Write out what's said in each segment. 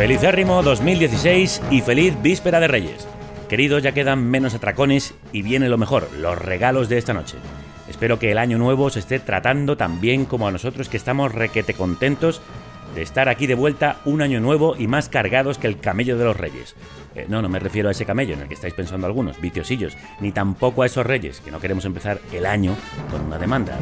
Felicérrimo 2016 y feliz víspera de Reyes. Queridos, ya quedan menos atracones y viene lo mejor, los regalos de esta noche. Espero que el año nuevo se esté tratando tan bien como a nosotros que estamos requete contentos de estar aquí de vuelta un año nuevo y más cargados que el camello de los reyes. Eh, no, no me refiero a ese camello en el que estáis pensando algunos, viciosillos, ni tampoco a esos reyes, que no queremos empezar el año con una demanda.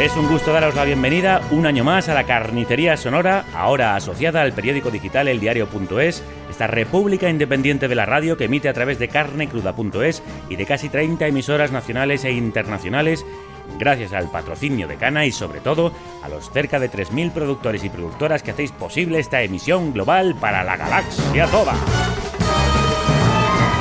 Es un gusto daros la bienvenida un año más a la Carnicería Sonora, ahora asociada al periódico digital eldiario.es, esta república independiente de la radio que emite a través de carnecruda.es y de casi 30 emisoras nacionales e internacionales, gracias al patrocinio de Cana y sobre todo a los cerca de 3.000 productores y productoras que hacéis posible esta emisión global para la galaxia toda.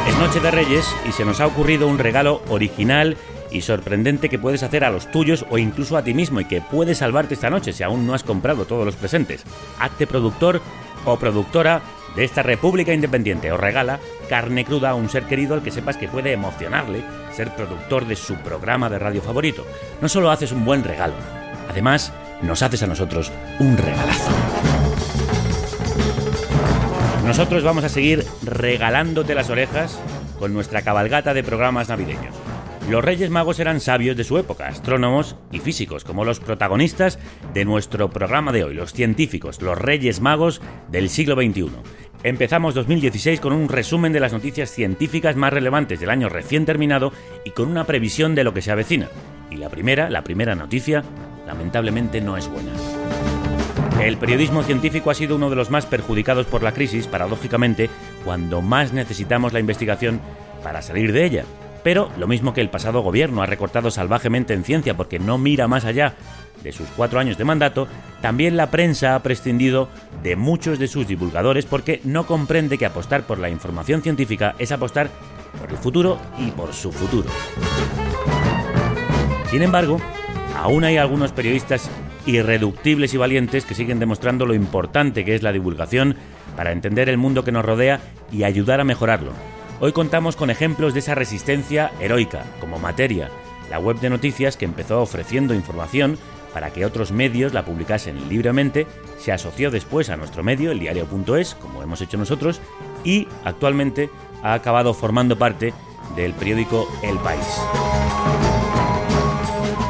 Es Noche de Reyes y se nos ha ocurrido un regalo original y sorprendente que puedes hacer a los tuyos o incluso a ti mismo y que puede salvarte esta noche si aún no has comprado todos los presentes. Hazte productor o productora de esta República Independiente o regala carne cruda a un ser querido al que sepas que puede emocionarle ser productor de su programa de radio favorito. No solo haces un buen regalo, además nos haces a nosotros un regalazo. Nosotros vamos a seguir regalándote las orejas con nuestra cabalgata de programas navideños. Los Reyes Magos eran sabios de su época, astrónomos y físicos, como los protagonistas de nuestro programa de hoy, los científicos, los Reyes Magos del siglo XXI. Empezamos 2016 con un resumen de las noticias científicas más relevantes del año recién terminado y con una previsión de lo que se avecina. Y la primera, la primera noticia, lamentablemente no es buena. El periodismo científico ha sido uno de los más perjudicados por la crisis, paradójicamente, cuando más necesitamos la investigación para salir de ella. Pero, lo mismo que el pasado gobierno ha recortado salvajemente en ciencia porque no mira más allá de sus cuatro años de mandato, también la prensa ha prescindido de muchos de sus divulgadores porque no comprende que apostar por la información científica es apostar por el futuro y por su futuro. Sin embargo, aún hay algunos periodistas irreductibles y valientes que siguen demostrando lo importante que es la divulgación para entender el mundo que nos rodea y ayudar a mejorarlo. Hoy contamos con ejemplos de esa resistencia heroica, como Materia, la web de noticias que empezó ofreciendo información para que otros medios la publicasen libremente, se asoció después a nuestro medio, el diario.es, como hemos hecho nosotros, y actualmente ha acabado formando parte del periódico El País.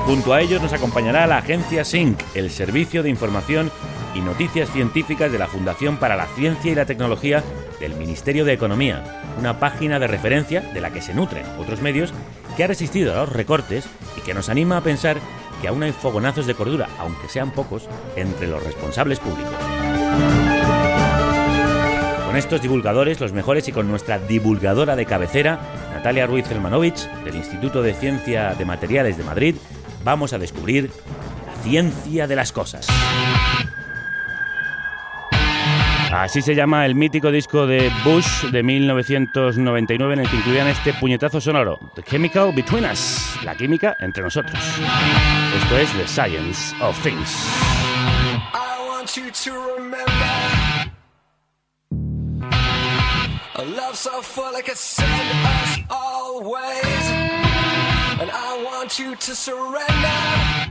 Junto a ellos nos acompañará la agencia SYNC, el servicio de información y noticias científicas de la Fundación para la Ciencia y la Tecnología del Ministerio de Economía, una página de referencia de la que se nutren otros medios que ha resistido a los recortes y que nos anima a pensar que aún hay fogonazos de cordura, aunque sean pocos, entre los responsables públicos. Con estos divulgadores, los mejores, y con nuestra divulgadora de cabecera, Natalia Ruiz Zelmanovich, del Instituto de Ciencia de Materiales de Madrid, vamos a descubrir la ciencia de las cosas. Así se llama el mítico disco de Bush de 1999 en el que incluían este puñetazo sonoro, The Chemical Between Us, la química entre nosotros. Esto es The Science of Things. I want you to remember a love so full it could send us always. And I want you to surrender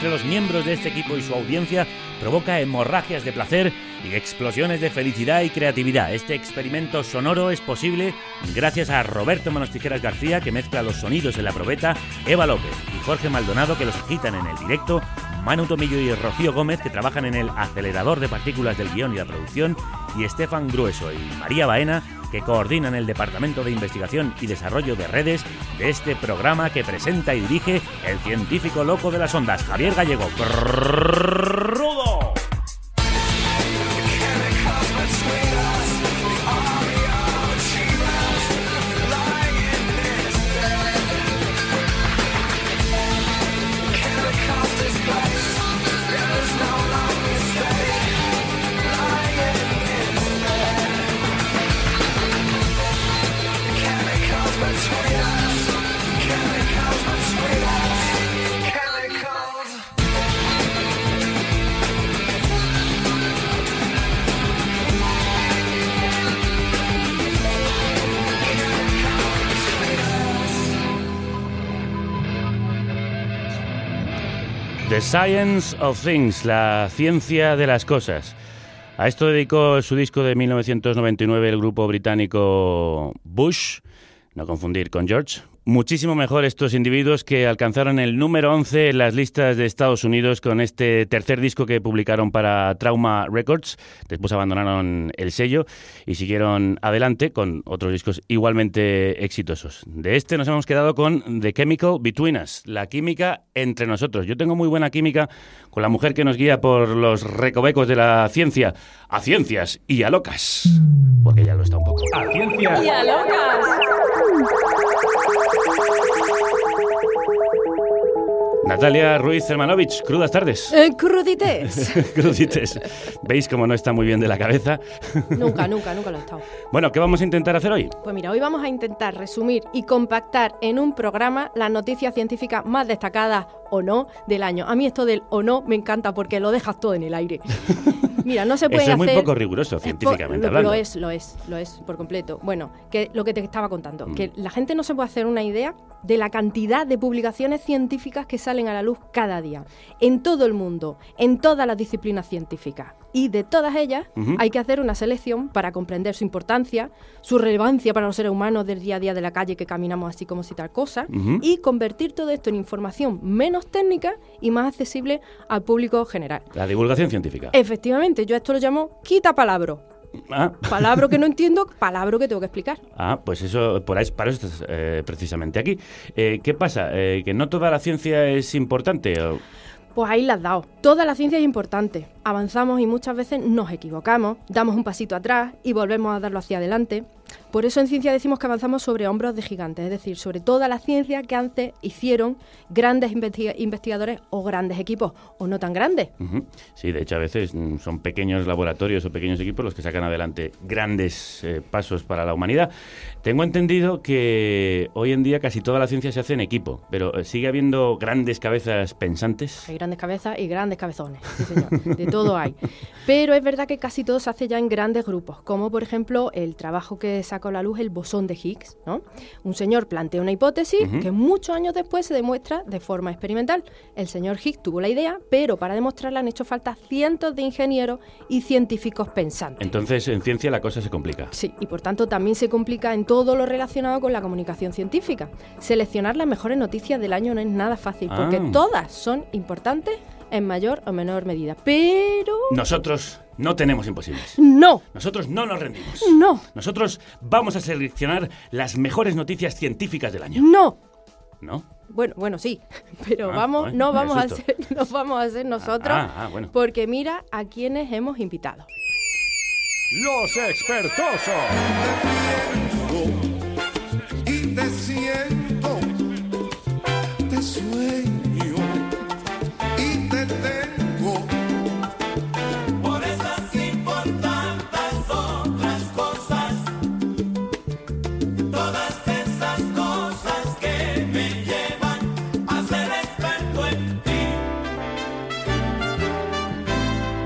entre los miembros de este equipo y su audiencia provoca hemorragias de placer y explosiones de felicidad y creatividad. Este experimento sonoro es posible gracias a Roberto Manos Tijeras García, que mezcla los sonidos en la probeta, Eva López y Jorge Maldonado, que los agitan en el directo, Manu Tomillo y Rocío Gómez, que trabajan en el acelerador de partículas del guion y la producción, y Estefan Grueso y María Baena, que coordinan el Departamento de Investigación y Desarrollo de Redes de este programa que presenta y dirige el científico loco de las ondas, Javier Gallego. The Science of Things, la ciencia de las cosas. A esto dedicó su disco de 1999 el grupo británico Bush, no confundir con George. Muchísimo mejor estos individuos que alcanzaron el número 11 en las listas de Estados Unidos con este tercer disco que publicaron para Trauma Records. Después abandonaron el sello y siguieron adelante con otros discos igualmente exitosos. De este nos hemos quedado con The Chemical Between Us, la química entre nosotros. Yo tengo muy buena química con la mujer que nos guía por los recovecos de la ciencia, a ciencias y a locas. Porque ya lo está un poco. A ciencias ¡Y a locas! Natalia Ruiz Hermanovich, crudas tardes. Eh, crudites. Crudites. ¿Veis cómo no está muy bien de la cabeza? nunca, nunca, nunca lo he estado. Bueno, ¿qué vamos a intentar hacer hoy? Pues mira, hoy vamos a intentar resumir y compactar en un programa las noticias científicas más destacadas o no del año. A mí esto del o no me encanta porque lo dejas todo en el aire. Mira, no se puede es muy poco riguroso, científicamente lo, hablando. Lo es, lo es, lo es por completo. Bueno, que lo que te estaba contando, Mm. que la gente no se puede hacer una idea de la cantidad de publicaciones científicas que salen a la luz cada día, en todo el mundo, en todas las disciplinas científicas. Y de todas ellas hay que hacer una selección para comprender su importancia, su relevancia para los seres humanos del día a día de la calle que caminamos así como si tal cosa, y convertir todo esto en información menos técnica y más accesible al público general. La divulgación científica. Efectivamente, yo a esto lo llamo quita palabra. Ah, Palabra que no entiendo, palabra que tengo que explicar. ah, pues eso, por ahí, para eso estás eh, precisamente aquí. Eh, ¿Qué pasa? Eh, ¿Que no toda la ciencia es importante? o- Pues ahí la has dado. Toda la ciencia es importante. Avanzamos y muchas veces nos equivocamos, damos un pasito atrás y volvemos a darlo hacia adelante. Por eso en ciencia decimos que avanzamos sobre hombros de gigantes, es decir, sobre toda la ciencia que antes hicieron grandes investiga- investigadores o grandes equipos, o no tan grandes. Ujú. Sí, de hecho a veces mm, son pequeños laboratorios o pequeños equipos los que sacan adelante grandes eh, pasos para la humanidad. Tengo entendido que hoy en día casi toda la ciencia se hace en equipo, pero eh, sigue habiendo grandes cabezas pensantes. Hay grandes cabezas y grandes cabezones, sí señor, de todo hay. Pero es verdad que casi todo se hace ya en grandes grupos, como por ejemplo el trabajo que sacó a la luz el bosón de Higgs. ¿no? Un señor plantea una hipótesis que muchos años después se demuestra de forma experimental. El señor Higgs tuvo la idea, pero para demostrarla han hecho falta cientos de ingenieros y científicos pensantes. Entonces en ciencia la cosa se complica. Sí, y por tanto también se complica en todo lo relacionado con la comunicación científica. Seleccionar las mejores noticias del año no es nada fácil, porque Ah. todas son importantes en mayor o menor medida. Pero... Nosotros no tenemos imposibles. No, Nosotros no nos rendimos. no, Nosotros vamos a seleccionar las mejores noticias científicas del año. no. ¿No? Bueno, bueno, sí, pero Ah, vamos, bueno, no vamos a asusto. ser, no vamos a ser nosotros, Ah, ah, bueno. porque mira a quienes hemos invitado. Los expertosos. y te siento, te sueño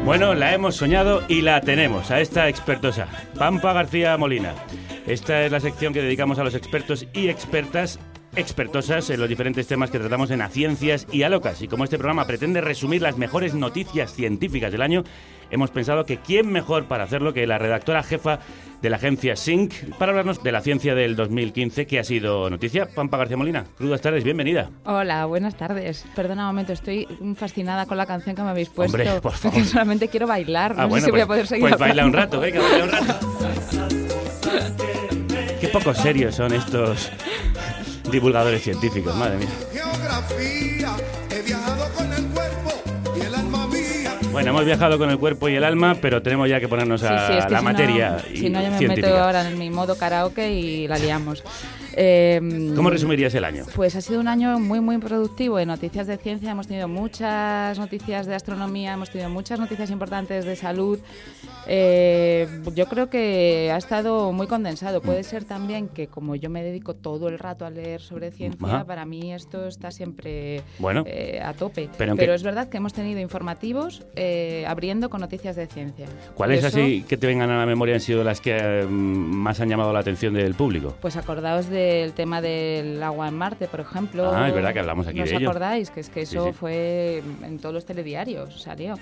Bueno, la hemos soñado y la tenemos a esta expertosa, Pampa García Molina. Esta es la sección que dedicamos a los expertos y expertas expertosas en los diferentes temas que tratamos en A Ciencias y a Locas. Y como este programa pretende resumir las mejores noticias científicas del año, hemos pensado que quién mejor para hacerlo que la redactora jefa de la agencia SYNC para hablarnos de la ciencia del 2015 que ha sido noticia. Pampa García Molina, crudas tardes, bienvenida. Hola, buenas tardes. Perdona un momento, estoy fascinada con la canción que me habéis puesto. Hombre, por favor. porque solamente quiero bailar. No Ah, sé bueno, si voy pues, a poder seguir pues baila un hablando. rato, venga, baila un rato. Qué poco serios son estos divulgadores científicos, madre mía. Geografía, Bueno, hemos viajado con el cuerpo y el alma, pero tenemos ya que ponernos a Sí, sí, es que la si materia No, y si no, yo me científica. meto ahora en mi modo karaoke y la liamos. Eh, ¿Cómo resumirías el año? Pues ha sido un año muy, muy productivo en noticias de ciencia. Hemos tenido muchas noticias de astronomía, hemos tenido muchas noticias importantes de salud. Eh, yo creo que ha estado muy condensado. Puede Mm. ser también que como yo me dedico todo el rato a leer sobre ciencia, Ajá. para mí esto está siempre Bueno. eh, a tope. Pero es verdad que hemos tenido informativos eh, abriendo con noticias de ciencia. ¿Cuáles eso, así que te vengan a la memoria han sido las que más han llamado la atención del público? Pues acordaos del tema del agua en Marte, por ejemplo. Ah, es verdad que hablamos aquí ¿No os de ello. acordáis? Que es que Sí, eso sí. fue en todos los telediarios, salió.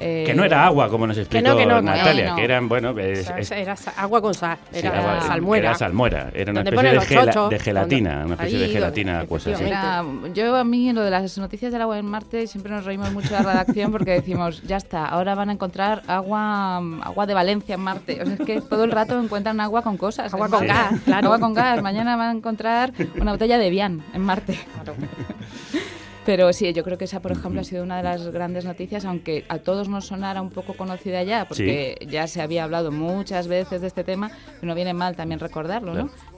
Eh, Que no era agua, como nos explicó no, que no, que Natalia, no. que eran, bueno, O es- sea, es- era agua con sal, sí, era agua- salmuera. Era salmuera, era una especie de, chochos, de gelatina, donde- una especie de ahí, gelatina donde- acuosa, sí. Era- yo a mí lo de las noticias del agua en Marte siempre nos reímos mucho de la redacción porque decimos, ya está, ahora van a encontrar agua agua de Valencia en Marte. O sea, es que todo el rato encuentran agua con cosas. Agua en con Marte. gas, claro. Agua con gas. Mañana van a encontrar una botella de Vian en Marte. Pero sí, yo creo que esa, por ejemplo, ha sido una de las grandes noticias, aunque a todos nos sonara un poco conocida ya, porque ya se había hablado muchas veces de este tema, pero no viene mal también recordarlo, ¿no? Claro.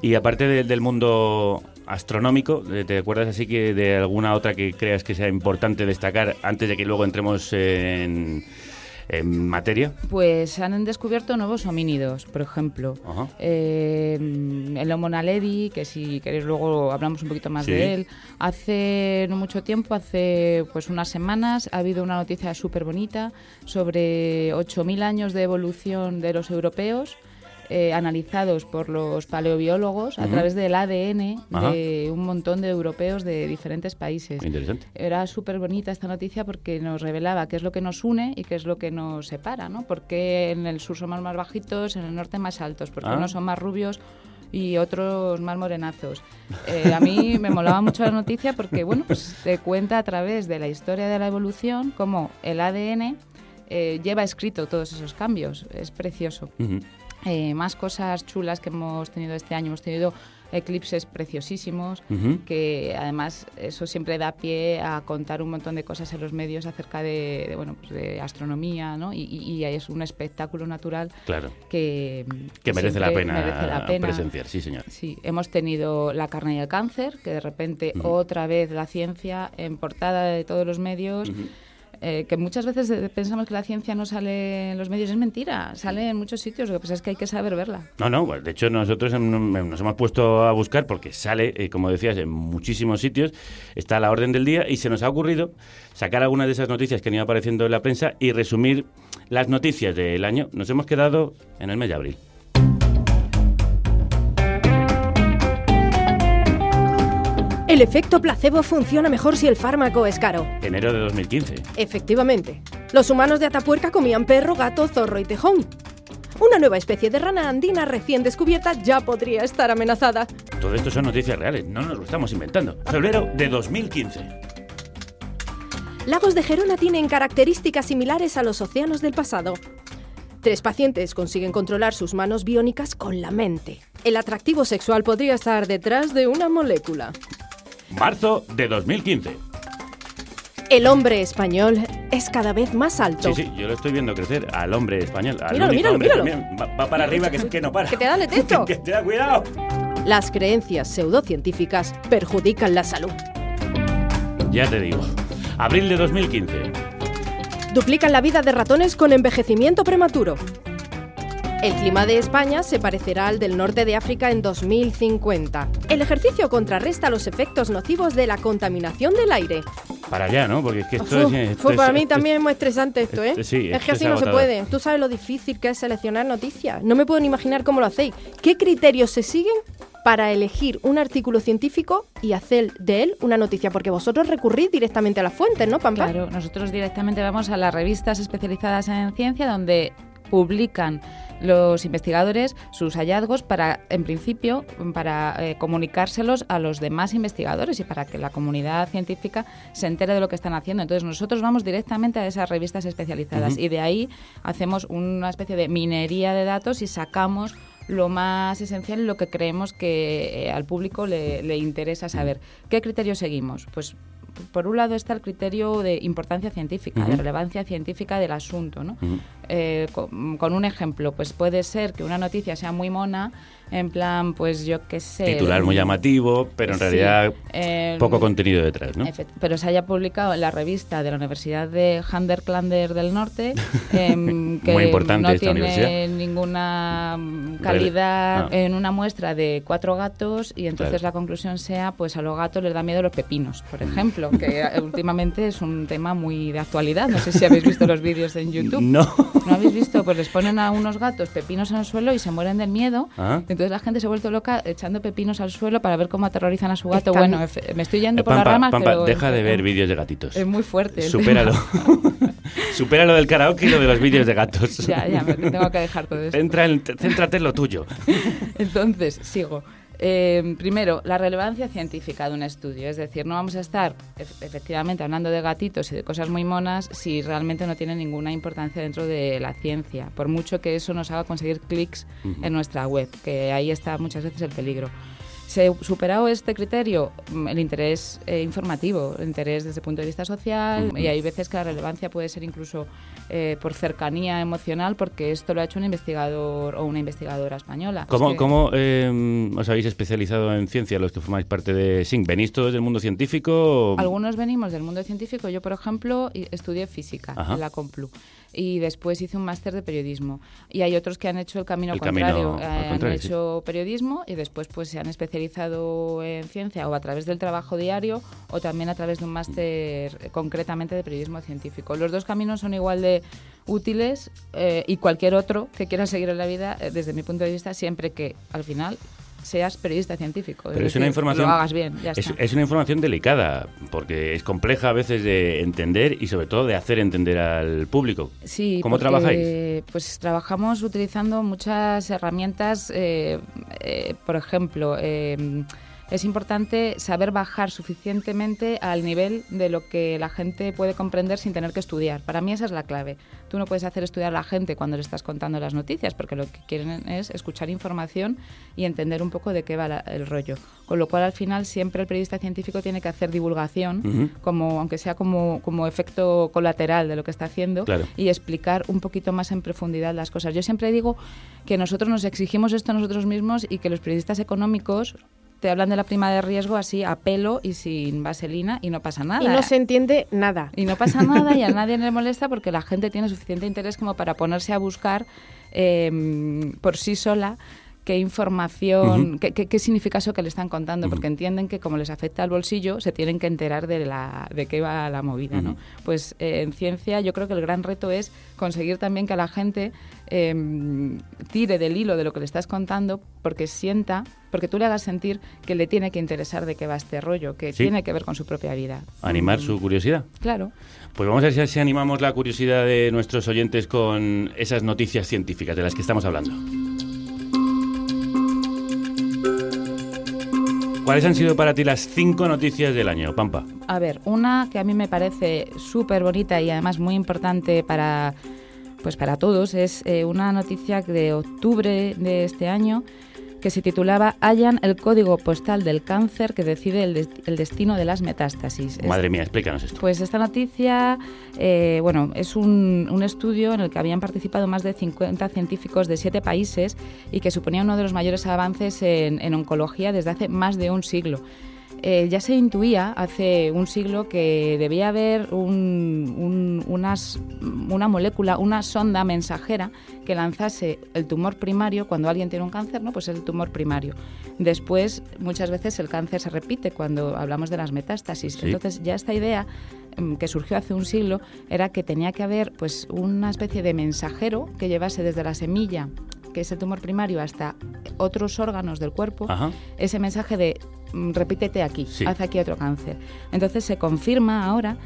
Y aparte de- del mundo astronómico, ¿te acuerdas así que de alguna otra que creas que sea importante destacar antes de que luego entremos en, en materia? Pues han descubierto nuevos homínidos, por ejemplo. Eh, el Homo naledi, que si queréis luego hablamos un poquito más Sí. de él. Hace no mucho tiempo, hace pues unas semanas, ha habido una noticia súper bonita sobre 8.000 años de evolución de los europeos. Eh, analizados por los paleobiólogos a través del ADN Ajá. de un montón de europeos de diferentes países. Interesante. Era súper bonita esta noticia porque nos revelaba qué es lo que nos une y qué es lo que nos separa, ¿no? Porque en el sur somos más bajitos, en el norte más altos, porque Ah. unos son más rubios y otros más morenazos. Eh, a mí me molaba mucho la noticia porque, bueno, pues te cuenta a través de la historia de la evolución cómo el ADN eh, lleva escrito todos esos cambios. Es precioso. Ujú. Eh, más cosas chulas que hemos tenido este año. Hemos tenido eclipses preciosísimos, que además eso siempre da pie a contar un montón de cosas en los medios acerca de, de, bueno, pues de astronomía, ¿no? Y, y- es un espectáculo natural Claro. que, Que merece la, pena merece la pena. presenciar, sí, señor. Sí, hemos tenido la carne y el cáncer, que de repente otra vez la ciencia en portada de todos los medios. Eh, que muchas veces pensamos que la ciencia no sale en los medios, es mentira, sale en muchos sitios, lo que pasa es que hay que saber verla. No, no, pues, de hecho nosotros nos hemos puesto a buscar porque sale, eh, como decías, en muchísimos sitios, está a la orden del día y se nos ha ocurrido sacar algunas de esas noticias que han ido apareciendo en la prensa y resumir las noticias del año. Nos hemos quedado en el mes de abril. El efecto placebo funciona mejor si el fármaco es caro. Enero de 2015. Efectivamente. Los humanos de Atapuerca comían perro, gato, zorro y tejón. Una nueva especie de rana andina recién descubierta ya podría estar amenazada. Todo esto son noticias reales, no nos lo estamos inventando. Febrero de 2015. Lagos de Gerona tienen características similares a los océanos del pasado. Tres pacientes consiguen controlar sus manos biónicas con la mente. El atractivo sexual podría estar detrás de una molécula. Marzo de 2015. El hombre español es cada vez más alto. Sí, sí, yo lo estoy viendo crecer al hombre español. Al Míralo, único míralo, hombre míralo. también. Va, va para arriba que es que no para. Que te da de techo. que te da cuidado. Las creencias pseudocientíficas perjudican la salud. Ya te digo. Abril de 2015. Duplican la vida de ratones con envejecimiento prematuro. El clima de España se parecerá al del norte de África en 2050. El ejercicio contrarresta los efectos nocivos de la contaminación del aire. Para allá, ¿no? Porque es que esto es. esto fu, es- para mí es- también es muy estresante esto, ¿eh? sí, es que es así no se puede. Tú sabes lo difícil que es seleccionar noticias. No me puedo ni imaginar cómo lo hacéis. ¿Qué criterios se siguen para elegir un artículo científico y hacer de él una noticia? Porque vosotros recurrís directamente a las fuentes, ¿no, Pampa? Claro, nosotros directamente vamos a las revistas especializadas en ciencia donde publican los investigadores sus hallazgos para, en principio, para eh, comunicárselos a los demás investigadores y para que la comunidad científica se entere de lo que están haciendo. Entonces nosotros vamos directamente a esas revistas especializadas y de ahí hacemos una especie de minería de datos y sacamos lo más esencial y lo que creemos que eh, al público le, le interesa saber. ¿Qué criterio seguimos? Pues por un lado está el criterio de importancia científica, de relevancia científica del asunto. ¿no? Eh, con, con un ejemplo, pues puede ser que una noticia sea muy mona, en plan, pues yo qué sé. Titular muy llamativo, pero en Sí, realidad eh, poco contenido detrás, ¿no? Pero se haya publicado en la revista de la Universidad de Handerklander del Norte, em, que Muy importante no esta tiene universidad. ninguna mm, calidad Ah. en una muestra de cuatro gatos y entonces Claro. la conclusión sea, pues a los gatos les da miedo los pepinos, por ejemplo, que eh, últimamente es un tema muy de actualidad. No sé si habéis visto los vídeos en YouTube. No. ¿No habéis visto? Pues les ponen a unos gatos pepinos en el suelo y se mueren del miedo. Ah. Entonces la gente se ha vuelto loca echando pepinos al suelo para ver cómo aterrorizan a su gato. Están- Bueno, me estoy yendo Eh, por las ramas, Pampa, pero... deja de ver vídeos de gatitos. Es muy fuerte. Supéralo. tema. Supéralo del karaoke y lo de los vídeos de gatos. ya, ya, me tengo que dejar todo esto. Entra en- céntrate en lo tuyo. Entonces, sigo. Eh, primero, la relevancia científica de un estudio. Es decir, no vamos a estar ef- efectivamente hablando de gatitos y de cosas muy monas si realmente no tiene ninguna importancia dentro de la ciencia, por mucho que eso nos haga conseguir clics en nuestra web, que ahí está muchas veces el peligro. Se, superado este criterio, mm, el interés eh, informativo, el interés desde el punto de vista social, Ujú. y hay veces que la relevancia puede ser incluso eh, por cercanía emocional, porque esto lo ha hecho un investigador o una investigadora española. ¿Cómo, Es que- cómo, eh, os habéis especializado en ciencia los que formáis parte de SINC? ¿Venís todos del mundo científico? o- Algunos venimos del mundo científico. Yo, por ejemplo, estudié física Ajá. en la Complu y después hice un máster de periodismo. Y hay otros que han hecho el camino El camino contrario. al Eh, han contrario, sí. hecho periodismo y después pues se han especializado en ciencia o a través del trabajo diario o también a través de un máster concretamente de periodismo científico. Los dos caminos son igual de útiles eh, y cualquier otro que quiera seguir en la vida, eh, desde mi punto de vista, siempre que al final seas periodista científico. Pero es una información. Lo hagas bien, ya es, está. es una información delicada, porque es compleja a veces de entender y sobre todo de hacer entender al público. Sí, ¿Cómo porque, trabajáis? Pues trabajamos utilizando muchas herramientas. eh, eh, por ejemplo, eh, es importante saber bajar suficientemente al nivel de lo que la gente puede comprender sin tener que estudiar. Para mí esa es la clave. Tú no puedes hacer estudiar a la gente cuando le estás contando las noticias, porque lo que quieren es escuchar información y entender un poco de qué va la- el rollo. Con lo cual, al final, siempre el periodista científico tiene que hacer divulgación, como, aunque sea como, como efecto colateral de lo que está haciendo, Claro. y explicar un poquito más en profundidad las cosas. Yo siempre digo que nosotros nos exigimos esto a nosotros mismos y que los periodistas económicos te hablan de la prima de riesgo así a pelo y sin vaselina y no pasa nada. Y no se entiende nada. Y no pasa nada y a nadie le molesta porque la gente tiene suficiente interés como para ponerse a buscar eh, por sí sola qué información, Ujú. qué, qué- qué significa eso que le están contando, Ujú. porque entienden que como les afecta al bolsillo, se tienen que enterar de, la, de qué va la movida. ¿no? Ujú. Pues eh, en ciencia yo creo que el gran reto es conseguir también que la gente eh, tire del hilo de lo que le estás contando porque sienta, porque tú le hagas sentir que le tiene que interesar de qué va este rollo, que Sí. tiene que ver con su propia vida. Animar Mm, su curiosidad. Claro. Pues vamos a ver si animamos la curiosidad de nuestros oyentes con esas noticias científicas de las que estamos hablando. ¿Cuáles han sido para ti las cinco noticias del año, Pampa? A ver, una que a mí me parece súper bonita y además muy importante para, pues para todos es eh, una noticia de octubre de este año que se titulaba Hallan el código postal del cáncer que decide el, el destino de las metástasis. Madre mía, explícanos esto. pues esta noticia, eh, bueno, es un, un estudio en el que habían participado más de 50 científicos de siete países y que suponía uno de los mayores avances en, en oncología desde hace más de un siglo. Eh, ya se intuía hace un siglo que debía haber un- un- unas- una molécula, una sonda mensajera que lanzase el tumor primario cuando alguien tiene un cáncer, ¿no? Pues es el tumor primario. Después, muchas veces el cáncer se repite cuando hablamos de las metástasis. Sí. Entonces, ya esta idea mm, que surgió hace un siglo era que tenía que haber pues una especie de mensajero que llevase desde la semilla que es el tumor primario, hasta otros órganos del cuerpo, Ajá. ese mensaje de repítete aquí, Sí. haz aquí otro cáncer. Entonces se confirma ahora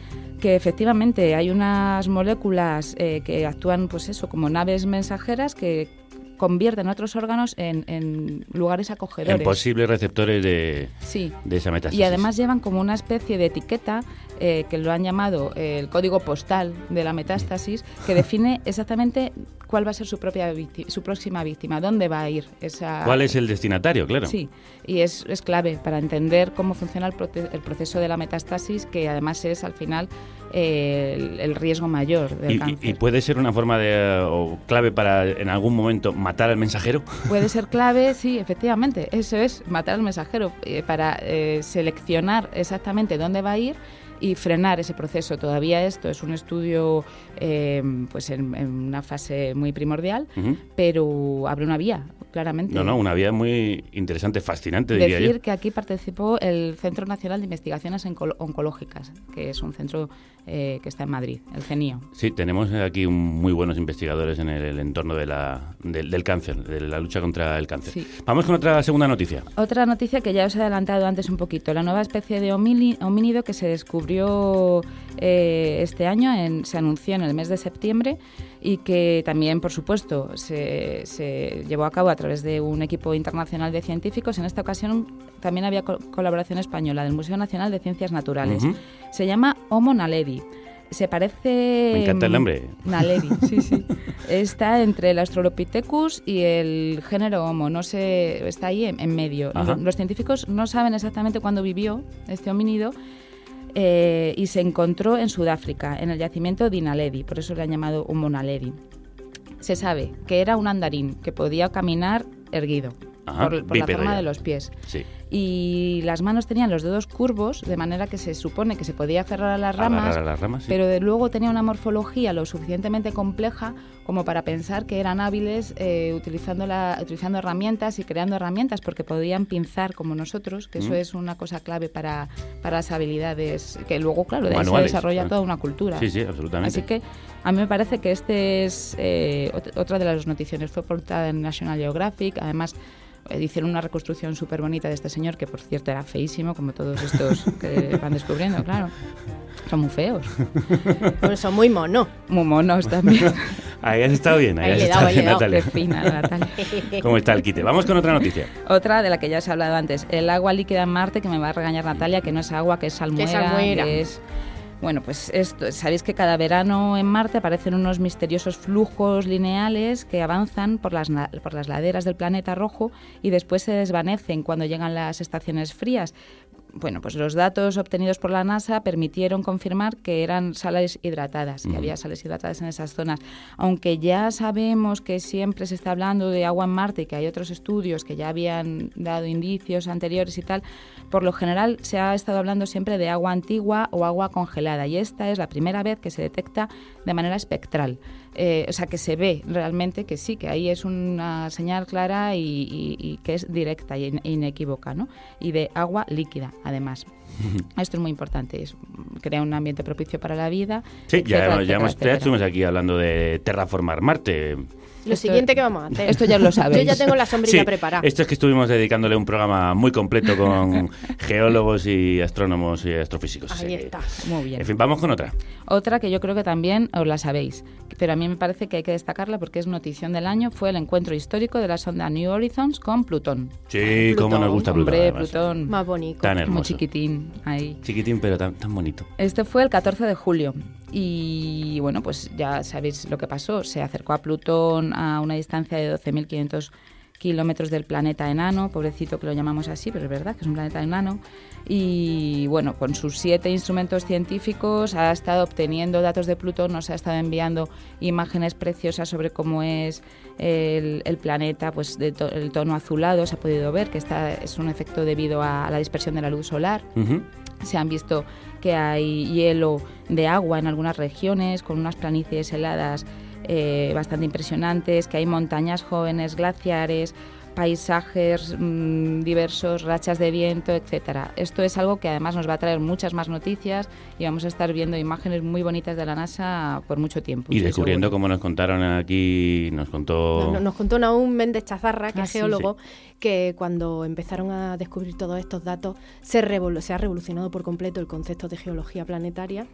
que efectivamente hay unas moléculas eh, que actúan, pues eso, como naves mensajeras que convierten otros órganos en, en lugares acogedores. En posibles receptores de, Sí. de esa metástasis. Y además llevan como una especie de etiqueta eh, que lo han llamado eh, el código postal de la metástasis, que define exactamente cuál va a ser su propia vícti- su próxima víctima, dónde va a ir esa. ¿Cuál es el destinatario? Claro. Sí, y es, es clave para entender cómo funciona el, prote- el proceso de la metástasis, que además es al final eh, el, el riesgo mayor del Y, cáncer. y puede ser una forma de o clave para en algún momento matar al mensajero. Puede ser clave, sí, efectivamente. Eso es, matar al mensajero eh, para eh, seleccionar exactamente dónde va a ir y frenar ese proceso. Todavía esto es un estudio eh, pues en, en una fase muy primordial, pero abre una vía, claramente. No, no, una vía muy interesante, fascinante, diría Decir yo. que aquí participó el Centro Nacional de Investigaciones Onco- Oncológicas, que es un centro eh, que está en Madrid, el CENIO. Sí, tenemos aquí un- muy buenos investigadores en el, el entorno de la, del, del cáncer, de la lucha contra el cáncer. Sí. Vamos con otra segunda noticia. Otra noticia que ya os he adelantado antes un poquito, la nueva especie de homínido que se descubrió eh, este año, en- se anunció en el mes de septiembre y que también, por supuesto, se, se llevó a cabo a través de un equipo internacional de científicos. En esta ocasión también había co- colaboración española del Museo Nacional de Ciencias Naturales. Ujú. Se llama Homo naledi. Se parece... Me encanta el nombre. Naledi, sí, sí. Está entre el Australopithecus y el género Homo, no sé, está ahí en, en medio. Ajá. Lo- Los científicos no saben exactamente cuándo vivió este homínido eh, y se encontró en Sudáfrica, en el yacimiento de por eso le han llamado Homo naledi. Se sabe que era un andarín que podía caminar erguido Ajá, por, por la forma de los pies Sí. y las manos tenían los dedos curvos, de manera que se supone que se podía aferrar a las ramas, Agarrar a las ramas, sí. pero de luego tenía una morfología lo suficientemente compleja como para pensar que eran hábiles eh, utilizando, la, utilizando herramientas y creando herramientas, porque podían pinzar como nosotros, que eso es una cosa clave para, para las habilidades, que luego, claro, de ahí Manuales, se desarrolla toda una cultura. Sí, sí, absolutamente. Así que a mí me parece que este es eh, ot- otra de las noticiones. Fue portada en National Geographic. Además, hicieron una reconstrucción súper bonita de este señor, que por cierto era feísimo, como todos estos que van descubriendo, claro. Son muy feos. Son muy monos. Muy monos también. Ahí has estado bien, ahí, Ahí has estado bien. Natalia. Qué fina, Natalia. ¿Cómo está el quite? Vamos con otra noticia. Otra de la que ya os he hablado antes, el agua líquida en Marte, que me va a regañar Natalia, que no es agua, que es salmuera. salmuera. que es- Bueno, pues esto, sabéis que cada verano en Marte aparecen unos misteriosos flujos lineales que avanzan por las, por las laderas del planeta rojo y después se desvanecen cuando llegan las estaciones frías. Bueno, pues los datos obtenidos por la NASA permitieron confirmar que eran sales hidratadas, que había sales hidratadas en esas zonas. Aunque ya sabemos que siempre se está hablando de agua en Marte y que hay otros estudios que ya habían dado indicios anteriores y tal, por lo general se ha estado hablando siempre de agua antigua o agua congelada y esta es la primera vez que se detecta de manera espectral. Eh, o sea, que se ve realmente que sí, que ahí es una señal clara y, y- y que es directa e inequívoca, ¿no? Y de agua líquida, además. Esto es muy importante, es, crea un ambiente propicio para la vida. Sí, ya, etcétera, ya, etcétera, hemos, ya estuvimos aquí hablando de terraformar Marte. Lo Esto- siguiente que vamos a hacer. Esto ya lo Yo sabéis. ya tengo la sombrilla Sí, preparada. Esto es que estuvimos dedicándole un programa muy completo con geólogos y astrónomos y astrofísicos. Ahí está. Muy bien. En fin, vamos con otra. Otra que yo creo que también os la sabéis, pero a mí me parece que hay que destacarla porque es notición del año, fue el encuentro histórico de la sonda New Horizons con Plutón. Sí, cómo Plutón. nos gusta Plutón. Hombre, además. Plutón, Más bonito. Tan muy hermoso. chiquitín, ahí. Chiquitín, pero tan, tan bonito. Este fue el 14 de julio y bueno, pues ya sabéis lo que pasó. Se acercó a Plutón a una distancia de 12.500 kilómetros del planeta enano, pobrecito que lo llamamos así, pero es verdad que es un planeta enano. Y bueno, con sus siete instrumentos científicos ha estado obteniendo datos de Plutón, nos ha estado enviando imágenes preciosas sobre cómo es el, el planeta, pues de to- el tono azulado se ha podido ver que está, es un efecto debido a la dispersión de la luz solar. Se han visto que hay hielo de agua en algunas regiones, con unas planicies heladas eh, bastante impresionantes, que hay montañas jóvenes, glaciares. paisajes mm, diversos, rachas de viento, etcétera. Esto es algo que además nos va a traer muchas más noticias y vamos a estar viendo imágenes muy bonitas de la NASA por mucho tiempo. Y descubriendo, segura. como nos contaron aquí, nos contó... Nos, nos contó Naum Méndez Chazarra, que Ah, es sí, geólogo, que cuando empezaron a descubrir todos estos datos se, ha revolucionado por completo el concepto de geología planetaria,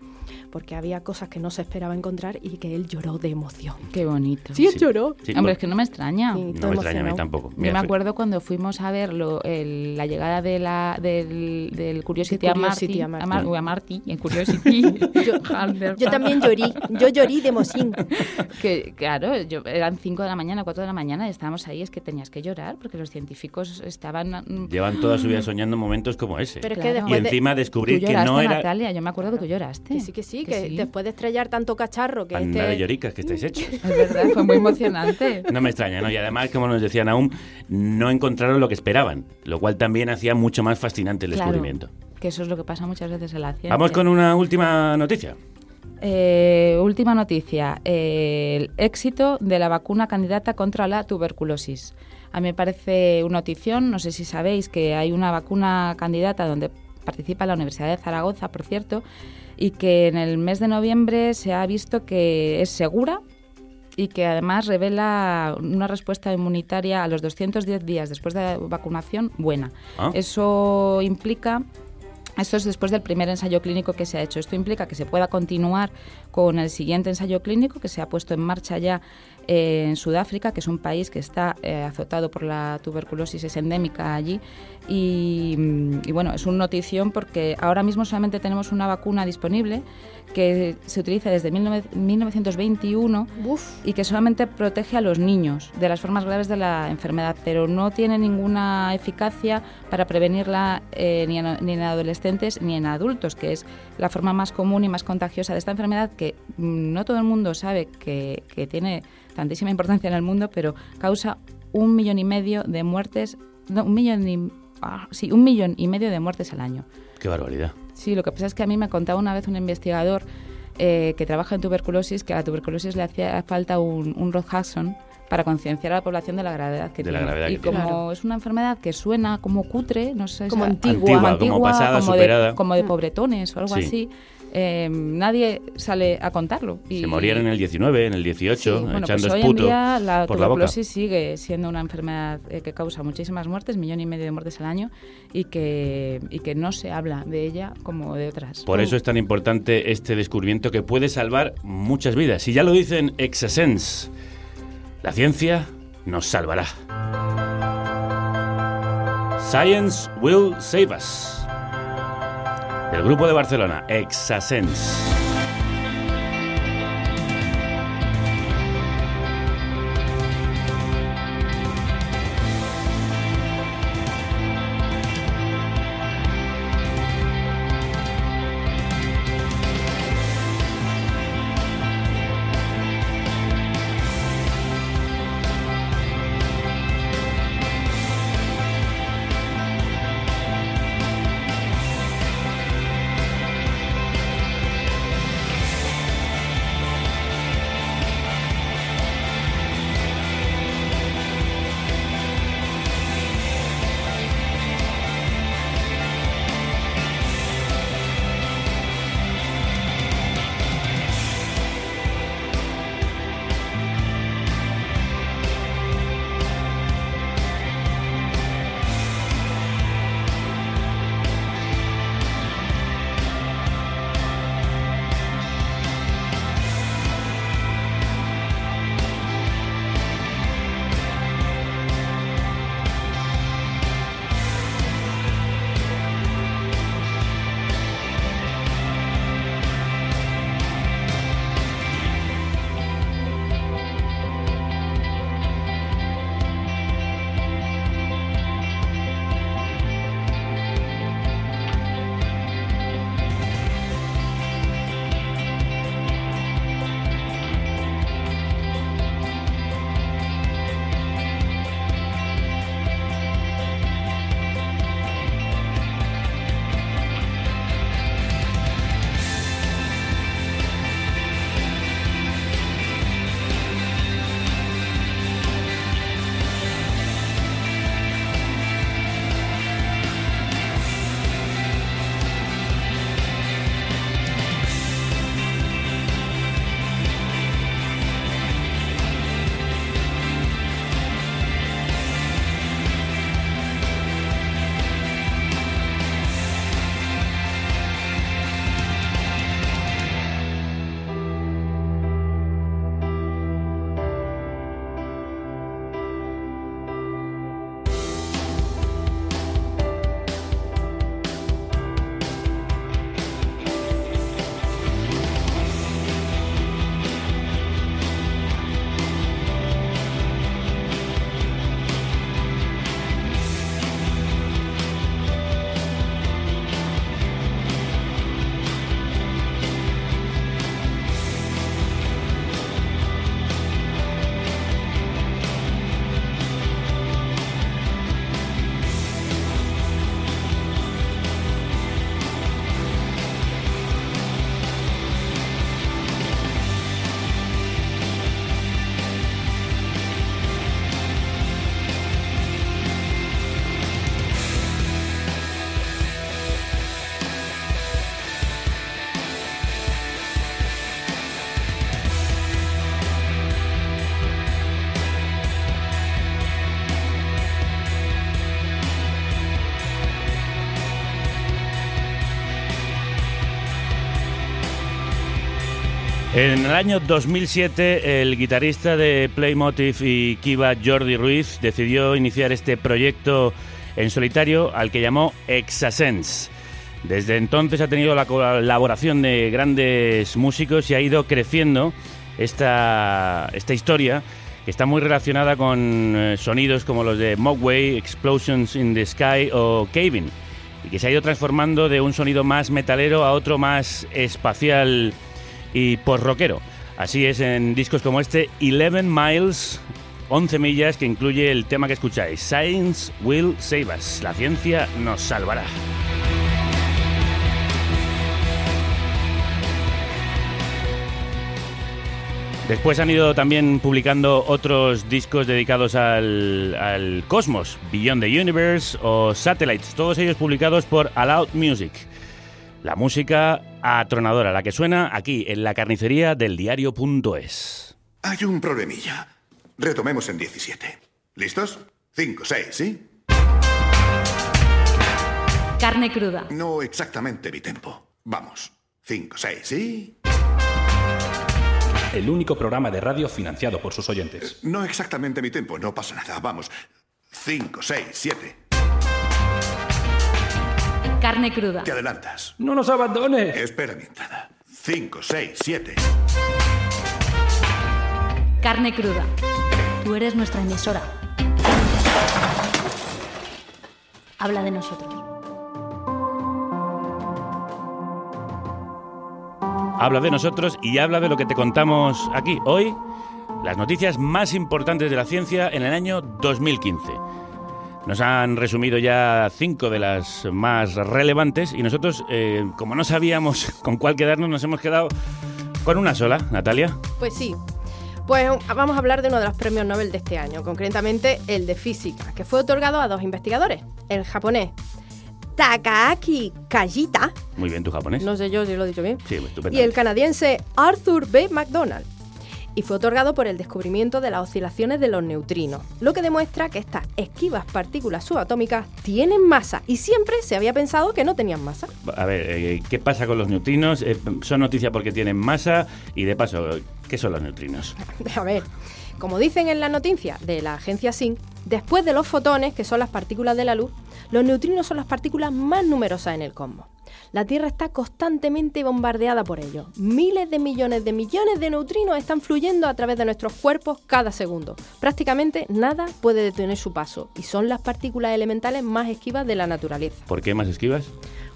porque había cosas que no se esperaba encontrar y que él lloró de emoción. Qué bonito. Sí, él lloró. Sí, Hombre, es que no me extraña. Sí, no me extraña a mí tampoco. Yo me fue- acuerdo cuando fuimos a ver lo- el- la llegada de la, del, del Curiosity, De a Marty, Curiosity a Marty. a Mar- a Marty, en Curiosity. Yo, yo también llorí, yo llorí de emoción. que claro, yo, eran 5 de la mañana, 4 de la mañana y estábamos ahí, es que tenías que llorar porque los científicos estaban... mm, Llevan toda su vida soñando momentos como ese. Pero es Claro. que y de, encima descubrir Tú que no era... Natalia, yo me acuerdo que tú lloraste. que sí, que sí, que sí. después de estrellar tanto cacharro que Anda de este... lloricas que estáis hechos. Es verdad, fue muy emocionante. No me extraña, ¿no? Y además, como nos decían aún, no encontraron lo que esperaban, lo cual también hacía mucho más fascinante el Claro, descubrimiento. que eso es lo que pasa muchas veces en la ciencia. Vamos con una última noticia. Eh, última noticia, eh, el éxito de la vacuna candidata contra la tuberculosis. A mí me parece una notición, no sé si sabéis que hay una vacuna candidata donde participa la Universidad de Zaragoza, por cierto, y que en el mes de noviembre se ha visto que es segura y que además revela una respuesta inmunitaria a los 210 días después de la vacunación buena. Ah. Eso implica esto es después del primer ensayo clínico que se ha hecho. Esto implica que se pueda continuar con el siguiente ensayo clínico que se ha puesto en marcha ya eh, en Sudáfrica, que es un país que está eh, azotado por la tuberculosis, es endémica allí. Y, mm, y bueno, es una notición porque ahora mismo solamente tenemos una vacuna disponible que se utiliza desde 19 1921 Uf, y que solamente protege a los niños de las formas graves de la enfermedad, pero no tiene ninguna eficacia para prevenirla eh, ni, en, ni en adolescentes ni en adultos, que es la forma más común y más contagiosa de esta enfermedad que mm, no todo el mundo sabe que, que tiene tantísima importancia en el mundo, pero causa un millón y medio de muertes, no, un millón y, ah, sí, un millón y medio de muertes al año. Qué barbaridad. Sí, lo que pasa es que a mí me contaba una vez un investigador eh, que trabaja en tuberculosis que a la tuberculosis le hacía falta un, un Rod Hudson para concienciar a la población de la gravedad que De la tiene. gravedad y que como es una enfermedad que suena como cutre, no sé, Como antigua. Antigua, como pasada, como superada. De, como de pobretones o algo Sí. así, eh, nadie sale a contarlo. Y, Se morían en el 19, en el 18, Sí, bueno, echando pues hoy en esputo día la por la boca. tuberculosis sigue siendo una enfermedad eh, que causa muchísimas muertes, millón y medio de muertes al año, y que, y que no se habla de ella como de otras. Por eso es tan importante este descubrimiento que puede salvar muchas vidas. Si ya lo dicen Exasense, la ciencia nos salvará. Science will save us. Del grupo de Barcelona, Exasense. En el año 2007, el guitarrista de Playmotiv y Kiva Jordi Ruiz decidió iniciar este proyecto en solitario al que llamó Exasense. Desde entonces ha tenido la colaboración de grandes músicos y ha ido creciendo esta, esta historia que está muy relacionada con eh, sonidos como los de Mogwai, Explosions in the Sky o Caving y que se ha ido transformando de un sonido más metalero a otro más espacial y post-rockero. Así es en discos como este, 11 Miles, 11 millas, que incluye el tema que escucháis, Science Will Save Us, la ciencia nos salvará. Después han ido también publicando otros discos dedicados al, al cosmos, Beyond the Universe o Satellites, todos ellos publicados por Aloud Music. La música atronadora, la que suena aquí en la carnicería del diario.es. Hay un problemilla. Retomemos en 17. ¿Listos? 5, 6, ¿sí? Carne cruda. No exactamente mi tempo. Vamos. 5, 6, ¿sí? El único programa de radio financiado por sus oyentes. No exactamente mi tempo. No pasa nada. Vamos. 5, 6, 7. Carne cruda. Te adelantas. ¡No nos abandones! Espera mi entrada. 5, 6, 7. Carne cruda. Tú eres nuestra emisora. Habla de nosotros. Habla de nosotros y habla de lo que te contamos aquí hoy, las noticias más importantes de la ciencia en el año 2015. Nos han resumido ya cinco de las más relevantes y nosotros, eh, como no sabíamos con cuál quedarnos, nos hemos quedado con una sola, Natalia. Pues sí. Pues vamos a hablar de uno de los premios Nobel de este año, concretamente el de física, que fue otorgado a dos investigadores, el japonés Takaaki Kajita, Muy bien, tu japonés. no sé yo si lo he dicho bien, Sí, estupendo. y el canadiense Arthur B. McDonald. Y fue otorgado por el descubrimiento de las oscilaciones de los neutrinos, lo que demuestra que estas esquivas partículas subatómicas tienen masa y siempre se había pensado que no tenían masa. A ver, eh, ¿qué pasa con los neutrinos? Eh, son noticia porque tienen masa y de paso, ¿qué son los neutrinos? A ver, como dicen en la noticia de la agencia SIN, después de los fotones, que son las partículas de la luz, los neutrinos son las partículas más numerosas en el cosmos. La Tierra está constantemente bombardeada por ellos. Miles de millones de millones de neutrinos están fluyendo a través de nuestros cuerpos cada segundo. Prácticamente nada puede detener su paso y son las partículas elementales más esquivas de la naturaleza. ¿Por qué más esquivas?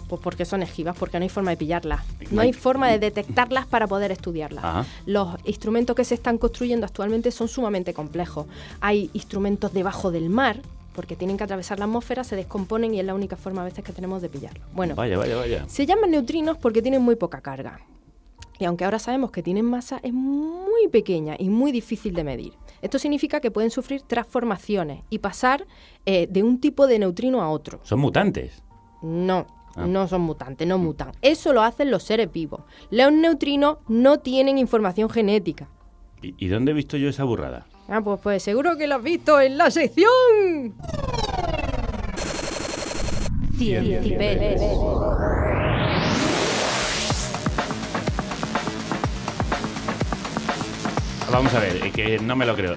Pues porque son esquivas, porque no hay forma de pillarlas. No hay forma de detectarlas para poder estudiarlas. Ajá. Los instrumentos que se están construyendo actualmente son sumamente complejos. Hay instrumentos debajo del mar, porque tienen que atravesar la atmósfera, se descomponen y es la única forma a veces que tenemos de pillarlos. Bueno, Vaya, vaya, vaya. se llaman neutrinos porque tienen muy poca carga. Y aunque ahora sabemos que tienen masa, es muy pequeña y muy difícil de medir. Esto significa que pueden sufrir transformaciones y pasar eh, de un tipo de neutrino a otro. Son mutantes. No, Ah. no son mutantes, no mutan. Eso lo hacen los seres vivos. Los neutrinos no tienen información genética. ¿Y, y dónde he visto yo esa burrada? Ah, pues, pues seguro que lo has visto en la sección. Vamos a ver, que no me lo creo.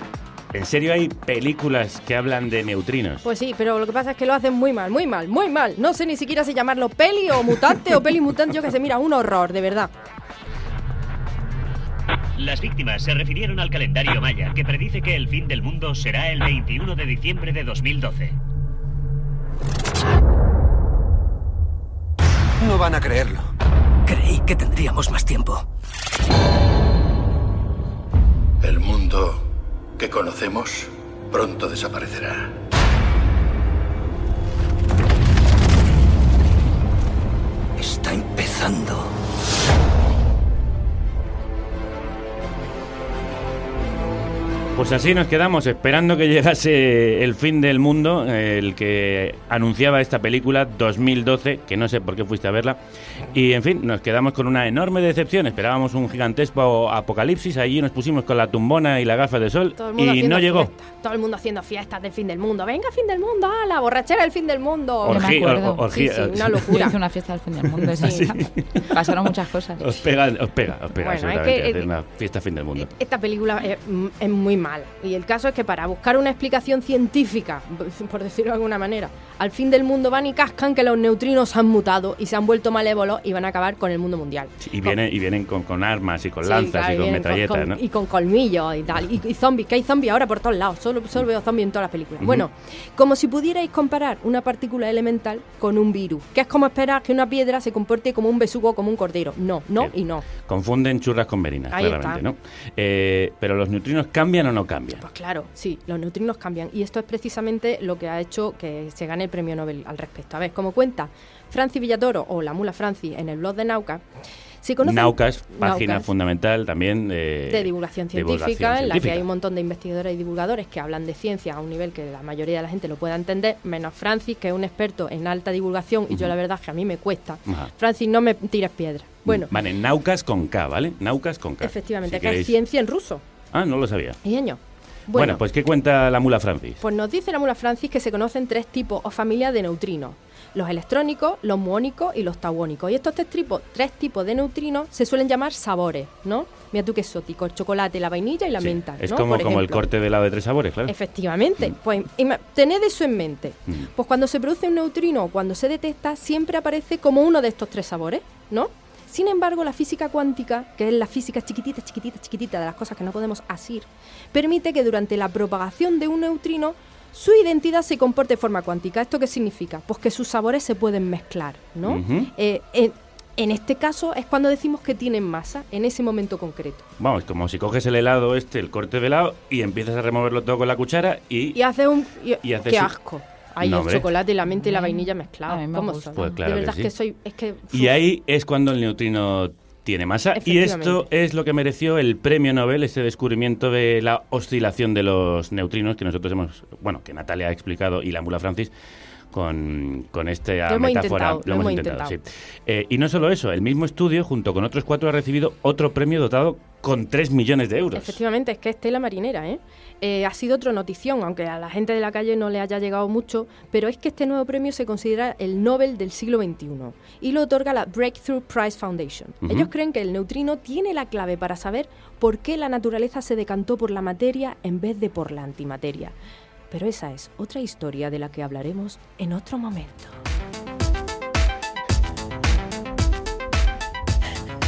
¿En serio hay películas que hablan de neutrinos? Pues sí, pero lo que pasa es que lo hacen muy mal, muy mal, muy mal. No sé ni siquiera si llamarlo peli o mutante o peli mutante, yo que se mira, un horror, de verdad. Las víctimas se refirieron al calendario maya, que predice que el fin del mundo será el 21 de diciembre de 2012. No van a creerlo. Creí que tendríamos más tiempo. El mundo que conocemos pronto desaparecerá. Está empezando. Pues así nos quedamos esperando que llegase el fin del mundo, el que anunciaba esta película 2012, que no sé por qué fuiste a verla. Y en fin, nos quedamos con una enorme decepción. Esperábamos un gigantesco apocalipsis, allí nos pusimos con la tumbona y la gafa de sol Todo el mundo y no llegó. todo el mundo haciendo fiestas del fin del mundo. Venga, fin del mundo, ¡ah, la borrachera del fin del mundo! Orgía- me acuerdo. or- Sí, sí, una Yo locura. hice una fiesta del fin del mundo, sí. Pasaron muchas cosas. Os pega, os pega, os pega Bueno, es que- una fiesta fin del mundo. Esta película es, mm, es muy mala. Y el caso es que para buscar una explicación científica, por decirlo de alguna manera, al fin del mundo van y cascan que los neutrinos han mutado y se han vuelto malévolos y van a acabar con el mundo mundial. Y, vienen, y vienen con, con armas y con Sí, lanzas claro, y con metralletas, con- ¿no? Y con colmillos y tal. Y, y zombies, que hay zombies ahora por todos lados. Solo, solo veo zombies en todas las películas. Bueno, como si pudierais comparar una partícula elemental con un virus. Que es como esperar que una piedra se comporte como un besugo como un cordero. No, no Bien. y no. Confunden churras con merinas, Ahí claramente, está. ¿no? Eh, pero los neutrinos cambian no cambian. Pues claro, sí, los neutrinos cambian. Y esto es precisamente lo que ha hecho que se gane el premio Nobel al respecto. A ver, como cuenta Francis Villatoro o la mula Francis en el blog de Nauca, se conoce. Naucas, página Naucas. fundamental también de, de divulgación científica, divulgación en la que hay un montón de investigadores y divulgadores que hablan de ciencia a un nivel que la mayoría de la gente lo pueda entender, menos Francis, que es un experto en alta divulgación, y yo la verdad es que a mí me cuesta. Francis, no me tires piedra. Bueno, Vale, Naucas con K, ¿vale? Naucas con K. efectivamente, Si que es ciencia en ruso. Ah, no lo sabía. Y año. Bueno, Bueno, pues ¿qué cuenta la mula Francis? Pues nos dice la mula Francis que se conocen tres tipos o familias de neutrinos. Los electrónicos, los muónicos y los tauónicos. Y estos tres tipos, tres tipos de neutrinos se suelen llamar sabores, ¿no? Mira tú qué exótico, el chocolate, la vainilla y la Sí, menta. es ¿no? como, Por como el corte de helado de tres sabores, claro. Efectivamente. Pues ima- tened eso en mente. Mm. Pues cuando se produce un neutrino o cuando se detecta, siempre aparece como uno de estos tres sabores, ¿no? Sin embargo, la física cuántica, que es la física chiquitita, chiquitita, chiquitita de las cosas que no podemos asir, permite que durante la propagación de un neutrino su identidad se comporte de forma cuántica. ¿Esto qué significa? Pues que sus sabores se pueden mezclar, ¿no? Ujú. Eh, en, en este caso es cuando decimos que tienen masa, en ese momento concreto. Vamos, como si coges el helado este, el corte de helado, y empiezas a removerlo todo con la cuchara y... Y hace un... y- Y hace ¡Qué su- asco! Hay No, el chocolate, la menta y la vainilla mezclados. Me ¿Cómo son? Pues claro de que verdad sí. que soy... Es que... Y ahí es cuando el neutrino tiene masa. Y esto es lo que mereció el premio Nobel, este descubrimiento de la oscilación de los neutrinos que nosotros hemos, bueno, que Natalia ha explicado y la mula Francis con, con esta Lo metáfora. lo hemos intentado. sí. Eh, y no solo eso, el mismo estudio, junto con otros cuatro, ha recibido otro premio dotado con 3 millones de euros. Efectivamente, es que es tela marinera, ¿eh? Eh, Ha sido otro notición, aunque a la gente de la calle no le haya llegado mucho, pero es que este nuevo premio se considera el Nobel del siglo XXI y lo otorga la Breakthrough Prize Foundation. Ellos creen que el neutrino tiene la clave para saber por qué la naturaleza se decantó por la materia en vez de por la antimateria. Pero esa es otra historia de la que hablaremos en otro momento.